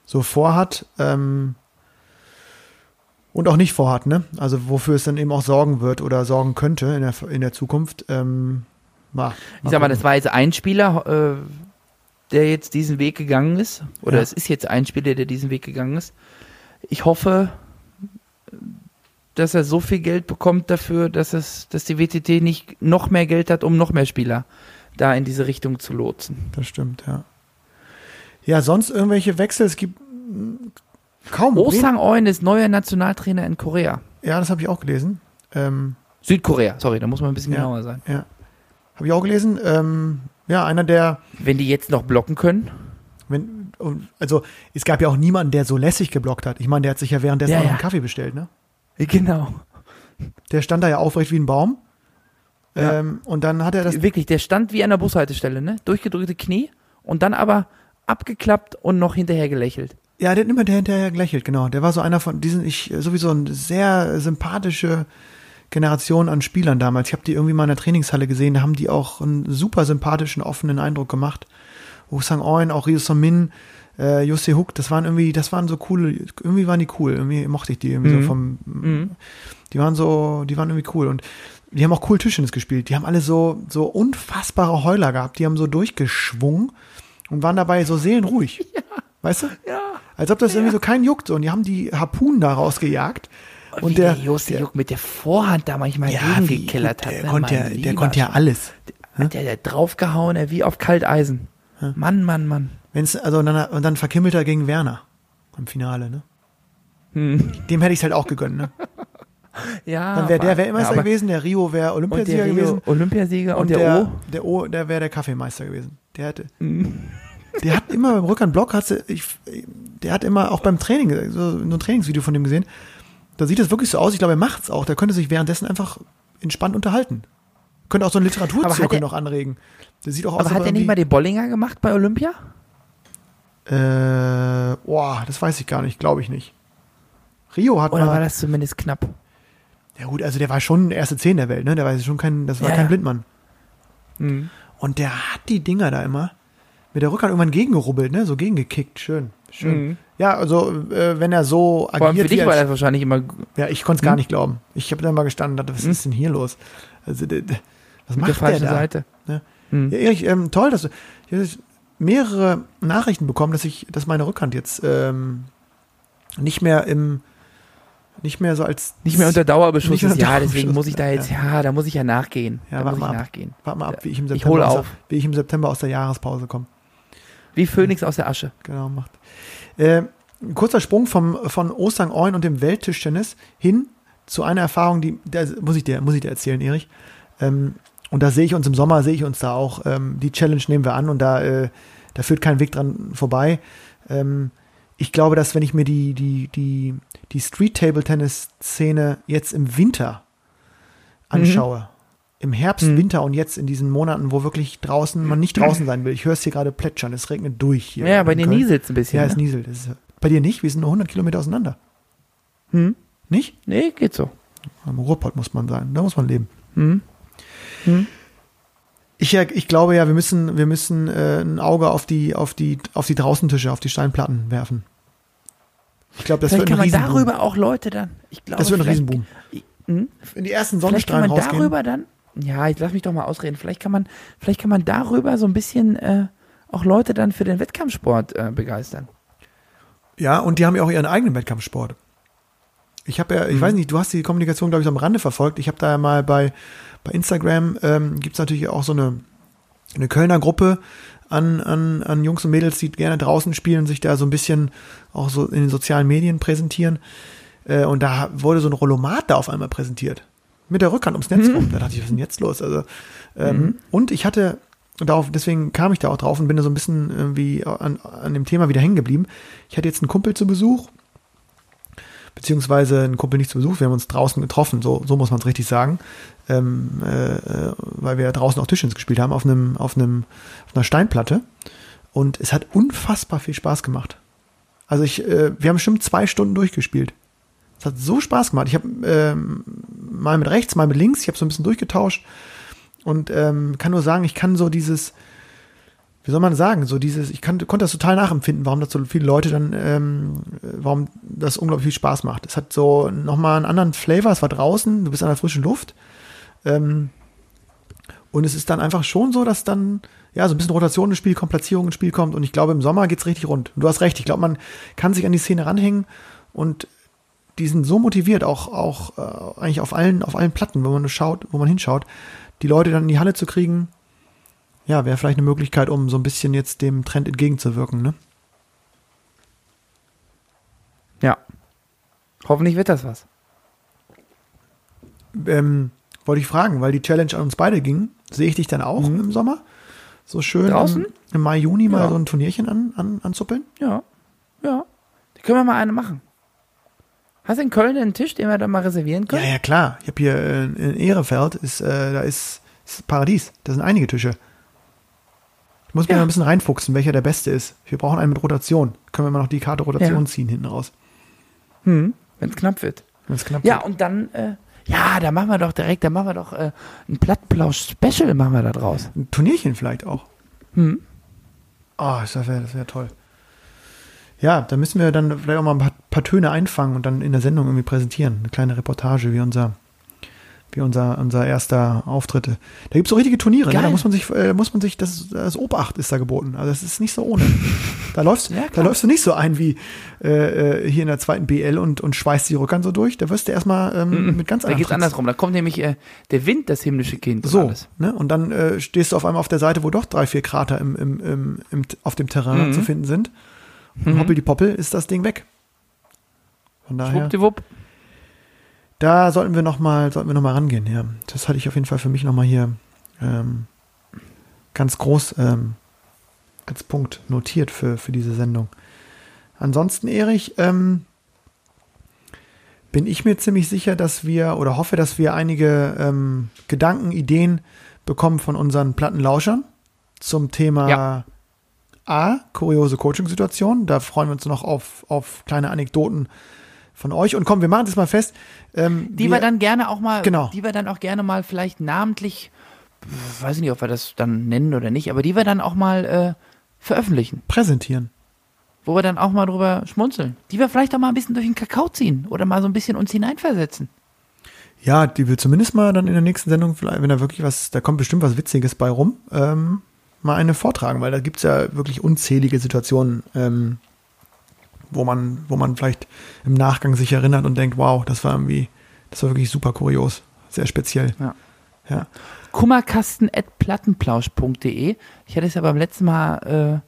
so vorhat ähm, und auch nicht vorhat, ne? Also wofür es dann eben auch sorgen wird oder sorgen könnte in der, in der Zukunft. Ähm, mal, Ich sag mal, das war jetzt ein Spieler, äh, der jetzt diesen Weg gegangen ist. Oder Ja. es ist jetzt ein Spieler, der diesen Weg gegangen ist. Ich hoffe, dass er so viel Geld bekommt dafür, dass es, dass die WTT nicht noch mehr Geld hat, um noch mehr Spieler da in diese Richtung zu lotsen. Das stimmt, ja. Ja, sonst irgendwelche Wechsel, es gibt mm, kaum. Oh Sang Eun ist neuer Nationaltrainer in Korea. Ja, das habe ich auch gelesen. Ähm, Südkorea, sorry, da muss man ein bisschen Ja. genauer sein. ja. Habe ich auch gelesen. Ähm, ja, einer der, Wenn die jetzt noch blocken können, wenn, also es gab ja auch niemanden, der so lässig geblockt hat. Ich meine, der hat sich ja währenddessen Ja, auch noch ja. einen Kaffee bestellt, ne? Genau. Der stand da ja aufrecht wie ein Baum. Ja. Ähm, und dann hat er das. Wirklich, der stand wie an der Bushaltestelle, ne? Durchgedrückte Knie und dann aber abgeklappt und noch hinterher gelächelt. Ja, der hat immer hinterher gelächelt, genau. Der war so einer von diesen, ich, sowieso eine sehr sympathische Generation an Spielern damals. Ich habe die irgendwie mal in der Trainingshalle gesehen, da haben die auch einen super sympathischen, offenen Eindruck gemacht. Wu Sang Oin, auch Ryu Son Min, äh, Jose Hook, das waren irgendwie, das waren so coole, irgendwie waren die cool, irgendwie mochte ich die irgendwie Mhm. so vom, Mhm. die waren so, die waren irgendwie cool und die haben auch cool Tischtennis gespielt. Die haben alle so, so unfassbare Heuler gehabt, die haben so durchgeschwungen und waren dabei so seelenruhig. Weißt du? Ja. Als ob das irgendwie so keinen juckt. So. Und die haben die Harpunen da rausgejagt. Und, Und der, der, Jost der- Juck mit der Vorhand da manchmal ja, wie, gegekillert hat. der, ne? konnte ja, der konnte ja alles. Hat der, der draufgehauen, wie auf Kalteisen. Mann, Mann, Mann. Wenn's, also, und, dann, und dann verkimmelt er gegen Werner im Finale. Ne? Hm. Dem hätte ich es halt auch gegönnt. Ne? Ja, Dann wäre der aber- Weltmeister ja, gewesen, der Rio wäre Olympiasieger der gewesen. Rio Olympiasieger und, Und der, der, O. der O, der wäre der Kaffeemeister gewesen. Der hätte. Der hat immer beim Rückhandblock, hat sie- ich, der hat immer auch beim Training, so ein Trainingsvideo von dem gesehen. Da sieht es wirklich so aus, ich glaube, er macht's auch. Der könnte sich währenddessen einfach entspannt unterhalten. Könnte auch so einen hat Literaturzirkel er- noch anregen. Der sieht auch aus, Aber hat er nicht mal den Bollinger gemacht bei Olympia? Äh, boah, das weiß ich gar nicht, glaube ich nicht. Rio hat Oder mal, war das zumindest knapp? Ja gut, also der war schon erste Zehn der Welt, ne? Der war schon kein, das war Ja, kein ja. Blindmann. Mhm. Und der hat die Dinger da immer mit der Rückhand irgendwann gegengerubbelt, ne? So gegengekickt. Schön. Schön. Mhm. Ja, also äh, wenn er so Vor allem für agiert, dich war das wahrscheinlich immer. ja, ich konnte es gar Hm? nicht glauben. Ich habe da mal gestanden und dachte, was Hm? ist denn hier los? Also, was Mit macht der falschen der da? Seite. Ne? Mhm. Ja, Erich, ähm, toll, dass du. Ich habe mehrere Nachrichten bekommen, dass ich, dass meine Rückhand jetzt ähm, nicht mehr im, nicht mehr so als Nicht mehr unter Dauerbeschuss Nicht ist. Ja, deswegen muss ich da jetzt, ja, da muss ich ja nachgehen. Ja, da warte ich mal ab. nachgehen. Warte mal ab, wie ich im Ich September, hole aus, wie ich im September aus der Jahrespause komme. Wie Phönix aus der Asche. Genau, macht. Äh, ein kurzer Sprung vom, von Ostang Oin und dem Welttischtennis hin zu einer Erfahrung, die, muss ich dir, muss ich dir erzählen, Erich. Ähm, und da sehe ich uns im Sommer, sehe ich uns da auch. Ähm, die Challenge nehmen wir an und da, äh, da führt kein Weg dran vorbei. Ähm, ich glaube, dass wenn ich mir die, die, die, die Street-Table-Tennis-Szene jetzt im Winter anschaue, im Herbst, Mhm. Winter und jetzt in diesen Monaten, wo wirklich draußen man nicht draußen sein will. Ich höre es hier gerade plätschern, es regnet durch hier. Ja, bei dir nieselt es ein bisschen. Ja, es ne? nieselt. Ist, bei dir nicht? Wir sind nur 100 Kilometer auseinander. Hm? Nicht? Nee, geht so. Am Ruhrpott muss man sein. Da muss man leben. Hm? Hm? Ich, ich glaube ja, wir müssen, wir müssen äh, ein Auge auf die, auf die, auf die Draußentische, auf die Steinplatten werfen. Ich glaube, das Vielleicht wird ein kann man darüber auch Leute dann. Ich glaube, Das wird ein Riesenboom. Hm? Wenn die ersten Vielleicht kann Sonnenstrahlen man rausgehen. darüber dann. Ja, ich lass mich doch mal ausreden. Vielleicht kann man, vielleicht kann man darüber so ein bisschen äh, auch Leute dann für den Wettkampfsport äh, begeistern. Ja, und die haben ja auch ihren eigenen Wettkampfsport. Ich habe ja, Mhm. ich weiß nicht, du hast die Kommunikation, glaube ich, am Rande verfolgt. Ich habe da ja mal bei, bei Instagram, ähm, gibt es natürlich auch so eine, eine Kölner Gruppe an, an, an Jungs und Mädels, die gerne draußen spielen, sich da so ein bisschen auch so in den sozialen Medien präsentieren. Äh, und da wurde so ein Rollomat da auf einmal präsentiert. Mit der Rückhand ums Netz rum. Da dachte ich, was ist denn jetzt los? Also, ähm, Und ich hatte, darauf, deswegen kam ich da auch drauf und bin da so ein bisschen irgendwie an, an dem Thema wieder hängen geblieben. Ich hatte jetzt einen Kumpel zu Besuch, beziehungsweise einen Kumpel nicht zu Besuch, wir haben uns draußen getroffen, so, so muss man es richtig sagen, ähm, äh, äh, weil wir draußen auch Tischtennis gespielt haben, auf einem, auf einem, auf einer Steinplatte. Und es hat unfassbar viel Spaß gemacht. Also ich, äh, wir haben bestimmt zwei Stunden durchgespielt. Es hat so Spaß gemacht. Ich habe ähm, mal mit rechts, mal mit links, ich habe so ein bisschen durchgetauscht und ähm, kann nur sagen, ich kann so dieses, wie soll man sagen, so dieses, ich kann, konnte das total nachempfinden, warum das so viele Leute dann, ähm, warum das unglaublich viel Spaß macht. Es hat so nochmal einen anderen Flavor, es war draußen, du bist an der frischen Luft. Ähm, und es ist dann einfach schon so, dass dann, ja, so ein bisschen Rotation ins Spiel kommt, Platzierung ins Spiel kommt. Und ich glaube, im Sommer geht's richtig rund. Und du hast recht, ich glaube, man kann sich an die Szene ranhängen und die sind so motiviert, auch, auch äh, eigentlich auf allen, auf allen Platten, wo man schaut, wo man hinschaut, die Leute dann in die Halle zu kriegen, ja, wäre vielleicht eine Möglichkeit, um so ein bisschen jetzt dem Trend entgegenzuwirken, ne? Ja. Hoffentlich wird das was. Ähm, wollte ich fragen, weil die Challenge an uns beide ging, sehe ich dich dann auch im Sommer? so schön Draußen? Im, im Mai, Juni mal Ja. so ein Turnierchen an, an, anzuppeln? Ja, ja. Da können wir mal eine machen. Hast du in Köln einen Tisch, den wir da mal reservieren Ja, können? ja, klar. Ich habe hier äh, in Ehrefeld, ist, äh, da ist, ist Paradies. Da sind einige Tische. Ich muss mich Ja. noch ein bisschen reinfuchsen, welcher der beste ist. Wir brauchen einen mit Rotation. Können wir mal noch die Karte Rotation Ja. ziehen hinten raus. Hm, wenn es knapp wird. Wenn es knapp Ja, wird. und dann, äh, ja, da machen wir doch direkt, da machen wir doch äh, ein Plattplausch-Special machen wir da draus. Ein Turnierchen vielleicht auch. Hm. Oh, das wäre das wär toll. Ja, da müssen wir dann vielleicht auch mal ein paar, paar Töne einfangen und dann in der Sendung irgendwie präsentieren. Eine kleine Reportage, wie unser, wie unser, unser erster Auftritte. Da gibt es so richtige Turniere, ne? Da muss man sich, äh, muss man sich, das, das Obacht ist da geboten. Also das ist nicht so ohne. Da läufst, Ja, da läufst du nicht so ein wie äh, äh, hier in der zweiten BL und, und schweißt die Rückern so durch. Da wirst du erstmal ähm, mit ganz Da anderen geht's Tricks- andersrum. Da kommt nämlich äh, der Wind, das himmlische Kind. und so, alles. ne? Und dann äh, stehst du auf einmal auf der Seite, wo doch drei, vier Krater im, im, im, im, auf dem Terrain Mhm. zu finden sind. Und hoppel die Poppel ist das Ding weg. Von daher, Schwuppdiwupp. Da sollten wir noch mal, sollten wir noch mal rangehen. Ja, das hatte ich auf jeden Fall für mich noch mal hier ähm, ganz groß ähm, als Punkt notiert für, für diese Sendung. Ansonsten, Erich, ähm, bin ich mir ziemlich sicher, dass wir oder hoffe, dass wir einige ähm, Gedanken, Ideen bekommen von unseren Plattenlauschern zum Thema Ja. A, kuriose Coaching-Situationen. Da freuen wir uns noch auf, auf kleine Anekdoten von euch. Und komm, wir machen das mal fest. Ähm, Die wir, dann gerne auch mal, Genau. die wir dann auch gerne mal vielleicht namentlich, weiß ich nicht, ob wir das dann nennen oder nicht, aber die wir dann auch mal äh, veröffentlichen, präsentieren. wo wir dann auch mal drüber schmunzeln, die wir vielleicht auch mal ein bisschen durch den Kakao ziehen oder mal so ein bisschen uns hineinversetzen. Ja, die will zumindest mal dann in der nächsten Sendung, vielleicht, wenn da wirklich was, da kommt bestimmt was Witziges bei rum, ähm, mal eine vortragen, weil da gibt's ja wirklich unzählige Situationen, ähm, wo man, wo man vielleicht im Nachgang sich erinnert und denkt, wow, das war irgendwie, das war wirklich super kurios, sehr speziell. Ja. Ja. Kummerkasten.plattenplausch.de. Ich hatte es ja beim letzten Mal äh,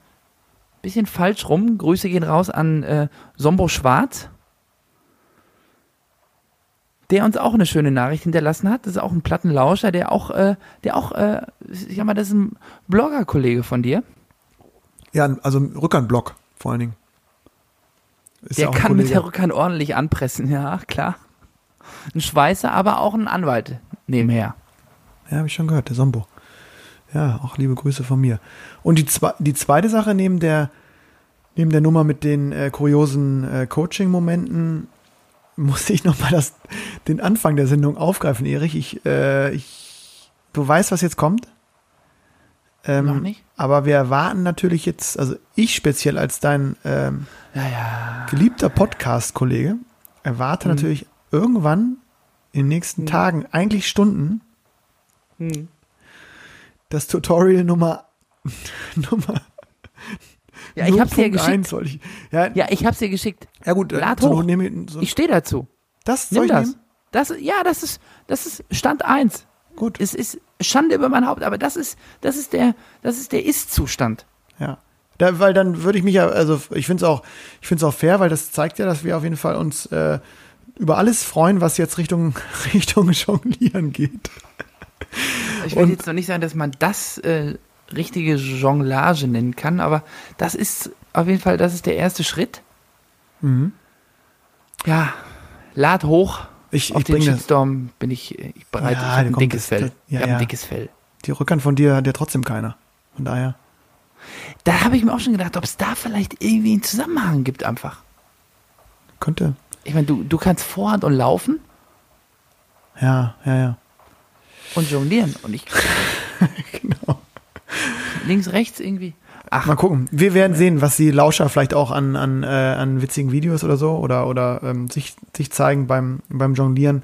bisschen falsch rum. Grüße gehen raus an äh, Sombo Schwarz, der uns auch eine schöne Nachricht hinterlassen hat. Das ist auch ein Plattenlauscher, der auch, äh, der auch, äh, ich sag mal, das ist ein Blogger-Kollege von dir. Ja, also Rückernblock vor allen Dingen. Ist der kann mit der Rückhand ordentlich anpressen, ja, klar. Ein Schweißer, aber auch ein Anwalt nebenher. Ja, habe ich schon gehört, der Sombo. Ja, auch liebe Grüße von mir. Und die, zwe die zweite Sache neben der, neben der Nummer mit den äh, kuriosen äh, Coaching-Momenten muss ich nochmal das, den Anfang der Sendung aufgreifen, Erich. Ich, äh, ich, du weißt, was jetzt kommt? Ähm, Noch nicht? Aber wir erwarten natürlich jetzt, also ich speziell als dein ähm, Ja, ja. geliebter Podcast-Kollege, erwarte Mhm. natürlich irgendwann in den nächsten Tagen, eigentlich Stunden, Hm. das Tutorial Nummer Nummer Ja, ich hab's dir 0.1 geschickt. soll ich. Ja, ja. Ja, ich hab's dir geschickt. gut, äh, Lad so, hoch. nehme ich- so, Ich stehe dazu. das soll Nimm ich das. nehmen? Das, ja, das ist, das ist Stand 1. Gut, Es ist Schande über mein Haupt, aber das ist, das ist der, das ist der Ist-Zustand. ja. Da, weil dann würde ich mich ja, also ich finde es auch, ich finde es auch fair, weil das zeigt ja, dass wir auf jeden Fall uns äh, über alles freuen, was jetzt Richtung Richtung Jonglieren geht. Ich will Und- jetzt noch nicht sagen, dass man das äh, richtige Jonglage nennen kann, aber das ist auf jeden Fall, das ist der erste Schritt. Mhm. Ja, lad hoch. Ich, Auf ich den bringe das. Shitstorm bin ich, äh, ich bereit. Ja, ich habe ein kommt, dickes Fell. ja, ich habe ja. ein dickes Fell. Die Rückhand von dir hat ja trotzdem keiner. Von daher. Da habe ich mir auch schon gedacht, ob es da vielleicht irgendwie einen Zusammenhang gibt einfach. Könnte. Ich meine, du, du kannst Vorhand und laufen Ja, ja, ja. und jonglieren und ich Genau. links, rechts irgendwie. Ach, Mal gucken. Wir werden sehen, was die Lauscher vielleicht auch an, an, äh, an witzigen Videos oder so oder, oder ähm, sich, sich zeigen beim, beim Jonglieren.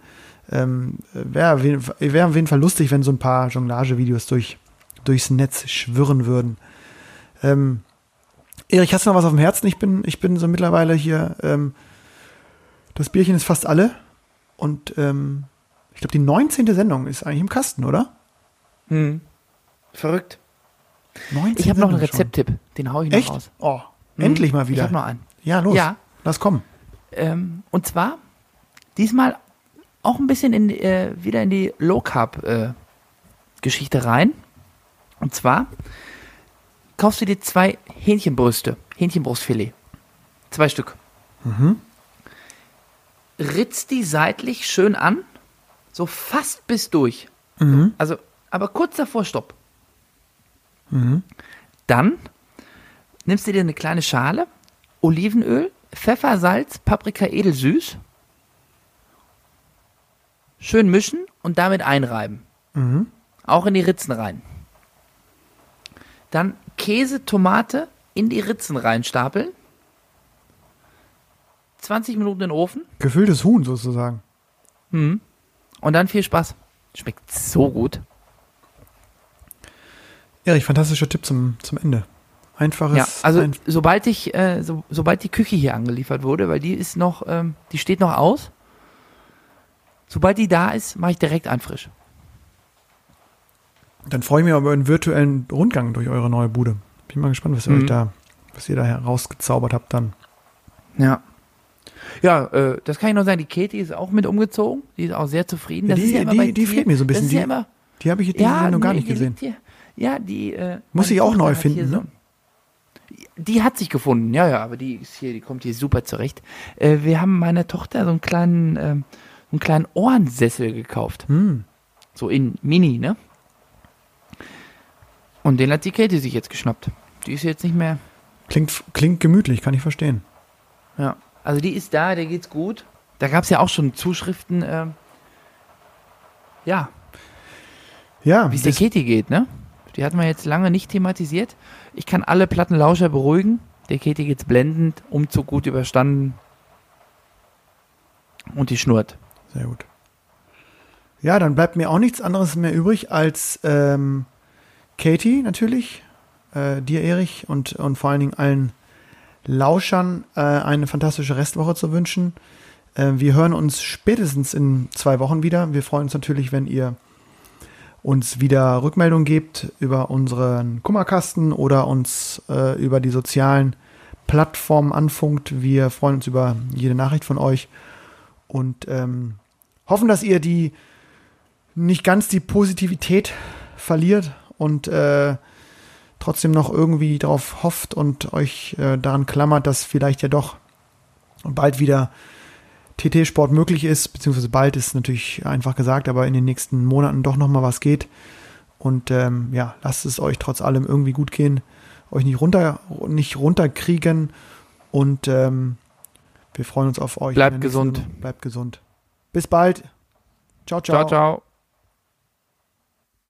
Ähm, Wäre wär auf jeden Fall lustig, wenn so ein paar Jonglage-Videos durch, durchs Netz schwirren würden. Ähm, Erich, hast du noch was auf dem Herzen? Ich bin, ich bin so mittlerweile hier. Ähm, das Bierchen ist fast alle. Und ähm, ich glaube, die 19. Sendung ist eigentlich im Kasten, oder? hm. verrückt. 19 Ich habe noch einen. Rezepttipp, den hau ich noch Echt? raus. Oh, Mhm. endlich mal wieder. Ich habe noch einen. Ja, los. Ja. Lass kommen. Ähm, und zwar diesmal auch ein bisschen in, äh, wieder in die Low Carb äh, Geschichte rein. Und zwar kaufst du dir zwei Hähnchenbrüste, Hähnchenbrustfilet. Zwei Stück. Ritzt die seitlich schön an, so fast bis durch. So, also, aber kurz davor Stopp. Dann nimmst du dir eine kleine Schale, Olivenöl, Pfeffer, Salz, Paprika edelsüß. Schön mischen und damit einreiben. Auch in die Ritzen rein. Dann Käse, Tomate in die Ritzen reinstapeln. 20 Minuten in den Ofen Gefülltes Huhn sozusagen. und dann viel Spaß. Schmeckt so gut. Erich, fantastischer Tipp zum, zum Ende. Einfaches. Ja, also ein, sobald ich, äh, so, sobald die Küche hier angeliefert wurde, weil die ist noch, ähm, die steht noch aus. Sobald die da ist, mache ich direkt ein frisch. dann freue ich mich über einen virtuellen Rundgang durch eure neue Bude. Bin mal gespannt, was ihr Mhm. euch da, was ihr da herausgezaubert habt dann. Ja. Ja, äh, das kann ich noch sagen. Die Katie ist auch mit umgezogen. Die ist auch sehr zufrieden. Das Die- ja die- die fehlt mir so ein bisschen. Das ist ja Die- immer, Die habe ich jetzt diese ja, Sendung gar nee, nicht die gesehen. hier. Ja, die. Äh, Muss ich auch neu finden, so- ne? Die hat sich gefunden, ja, ja, aber die ist hier, die kommt hier super zurecht. Äh, wir haben meiner Tochter so einen kleinen, so einen kleinen Ohrensessel gekauft. Hm. So in Mini, ne? Und den hat die Katie sich jetzt geschnappt. Die ist jetzt nicht mehr. Klingt, klingt gemütlich, kann ich verstehen. Ja. Also die ist da, der geht's gut. Da gab es ja auch schon Zuschriften, ähm, ja, Ja, wie es der Katie geht, ne? Die hatten wir jetzt lange nicht thematisiert. Ich kann alle Plattenlauscher beruhigen. Der Katie geht's blendend, Umzug gut überstanden. Und die schnurrt. sehr gut. Ja, dann bleibt mir auch nichts anderes mehr übrig als ähm, Katie natürlich, äh, dir Erich und, und vor allen Dingen allen Lauschern äh, eine fantastische Restwoche zu wünschen. Äh, wir hören uns spätestens in zwei Wochen wieder. Wir freuen uns natürlich, wenn ihr uns wieder Rückmeldung gebt über unseren Kummerkasten oder uns äh, über die sozialen Plattformen anfunkt. Wir freuen uns über jede Nachricht von euch und ähm, hoffen, dass ihr die nicht ganz die Positivität verliert und äh, trotzdem noch irgendwie darauf hofft und euch äh, daran klammert, dass vielleicht ja doch bald wieder TT-Sport möglich ist, beziehungsweise bald ist natürlich einfach gesagt, aber in den nächsten Monaten doch nochmal was geht. Und ähm, ja, lasst es euch trotz allem irgendwie gut gehen, euch nicht runter, nicht runterkriegen und ähm, wir freuen uns auf euch. Bleibt gesund. Bleibt gesund. Bis bald. Ciao, ciao. ciao. ciao.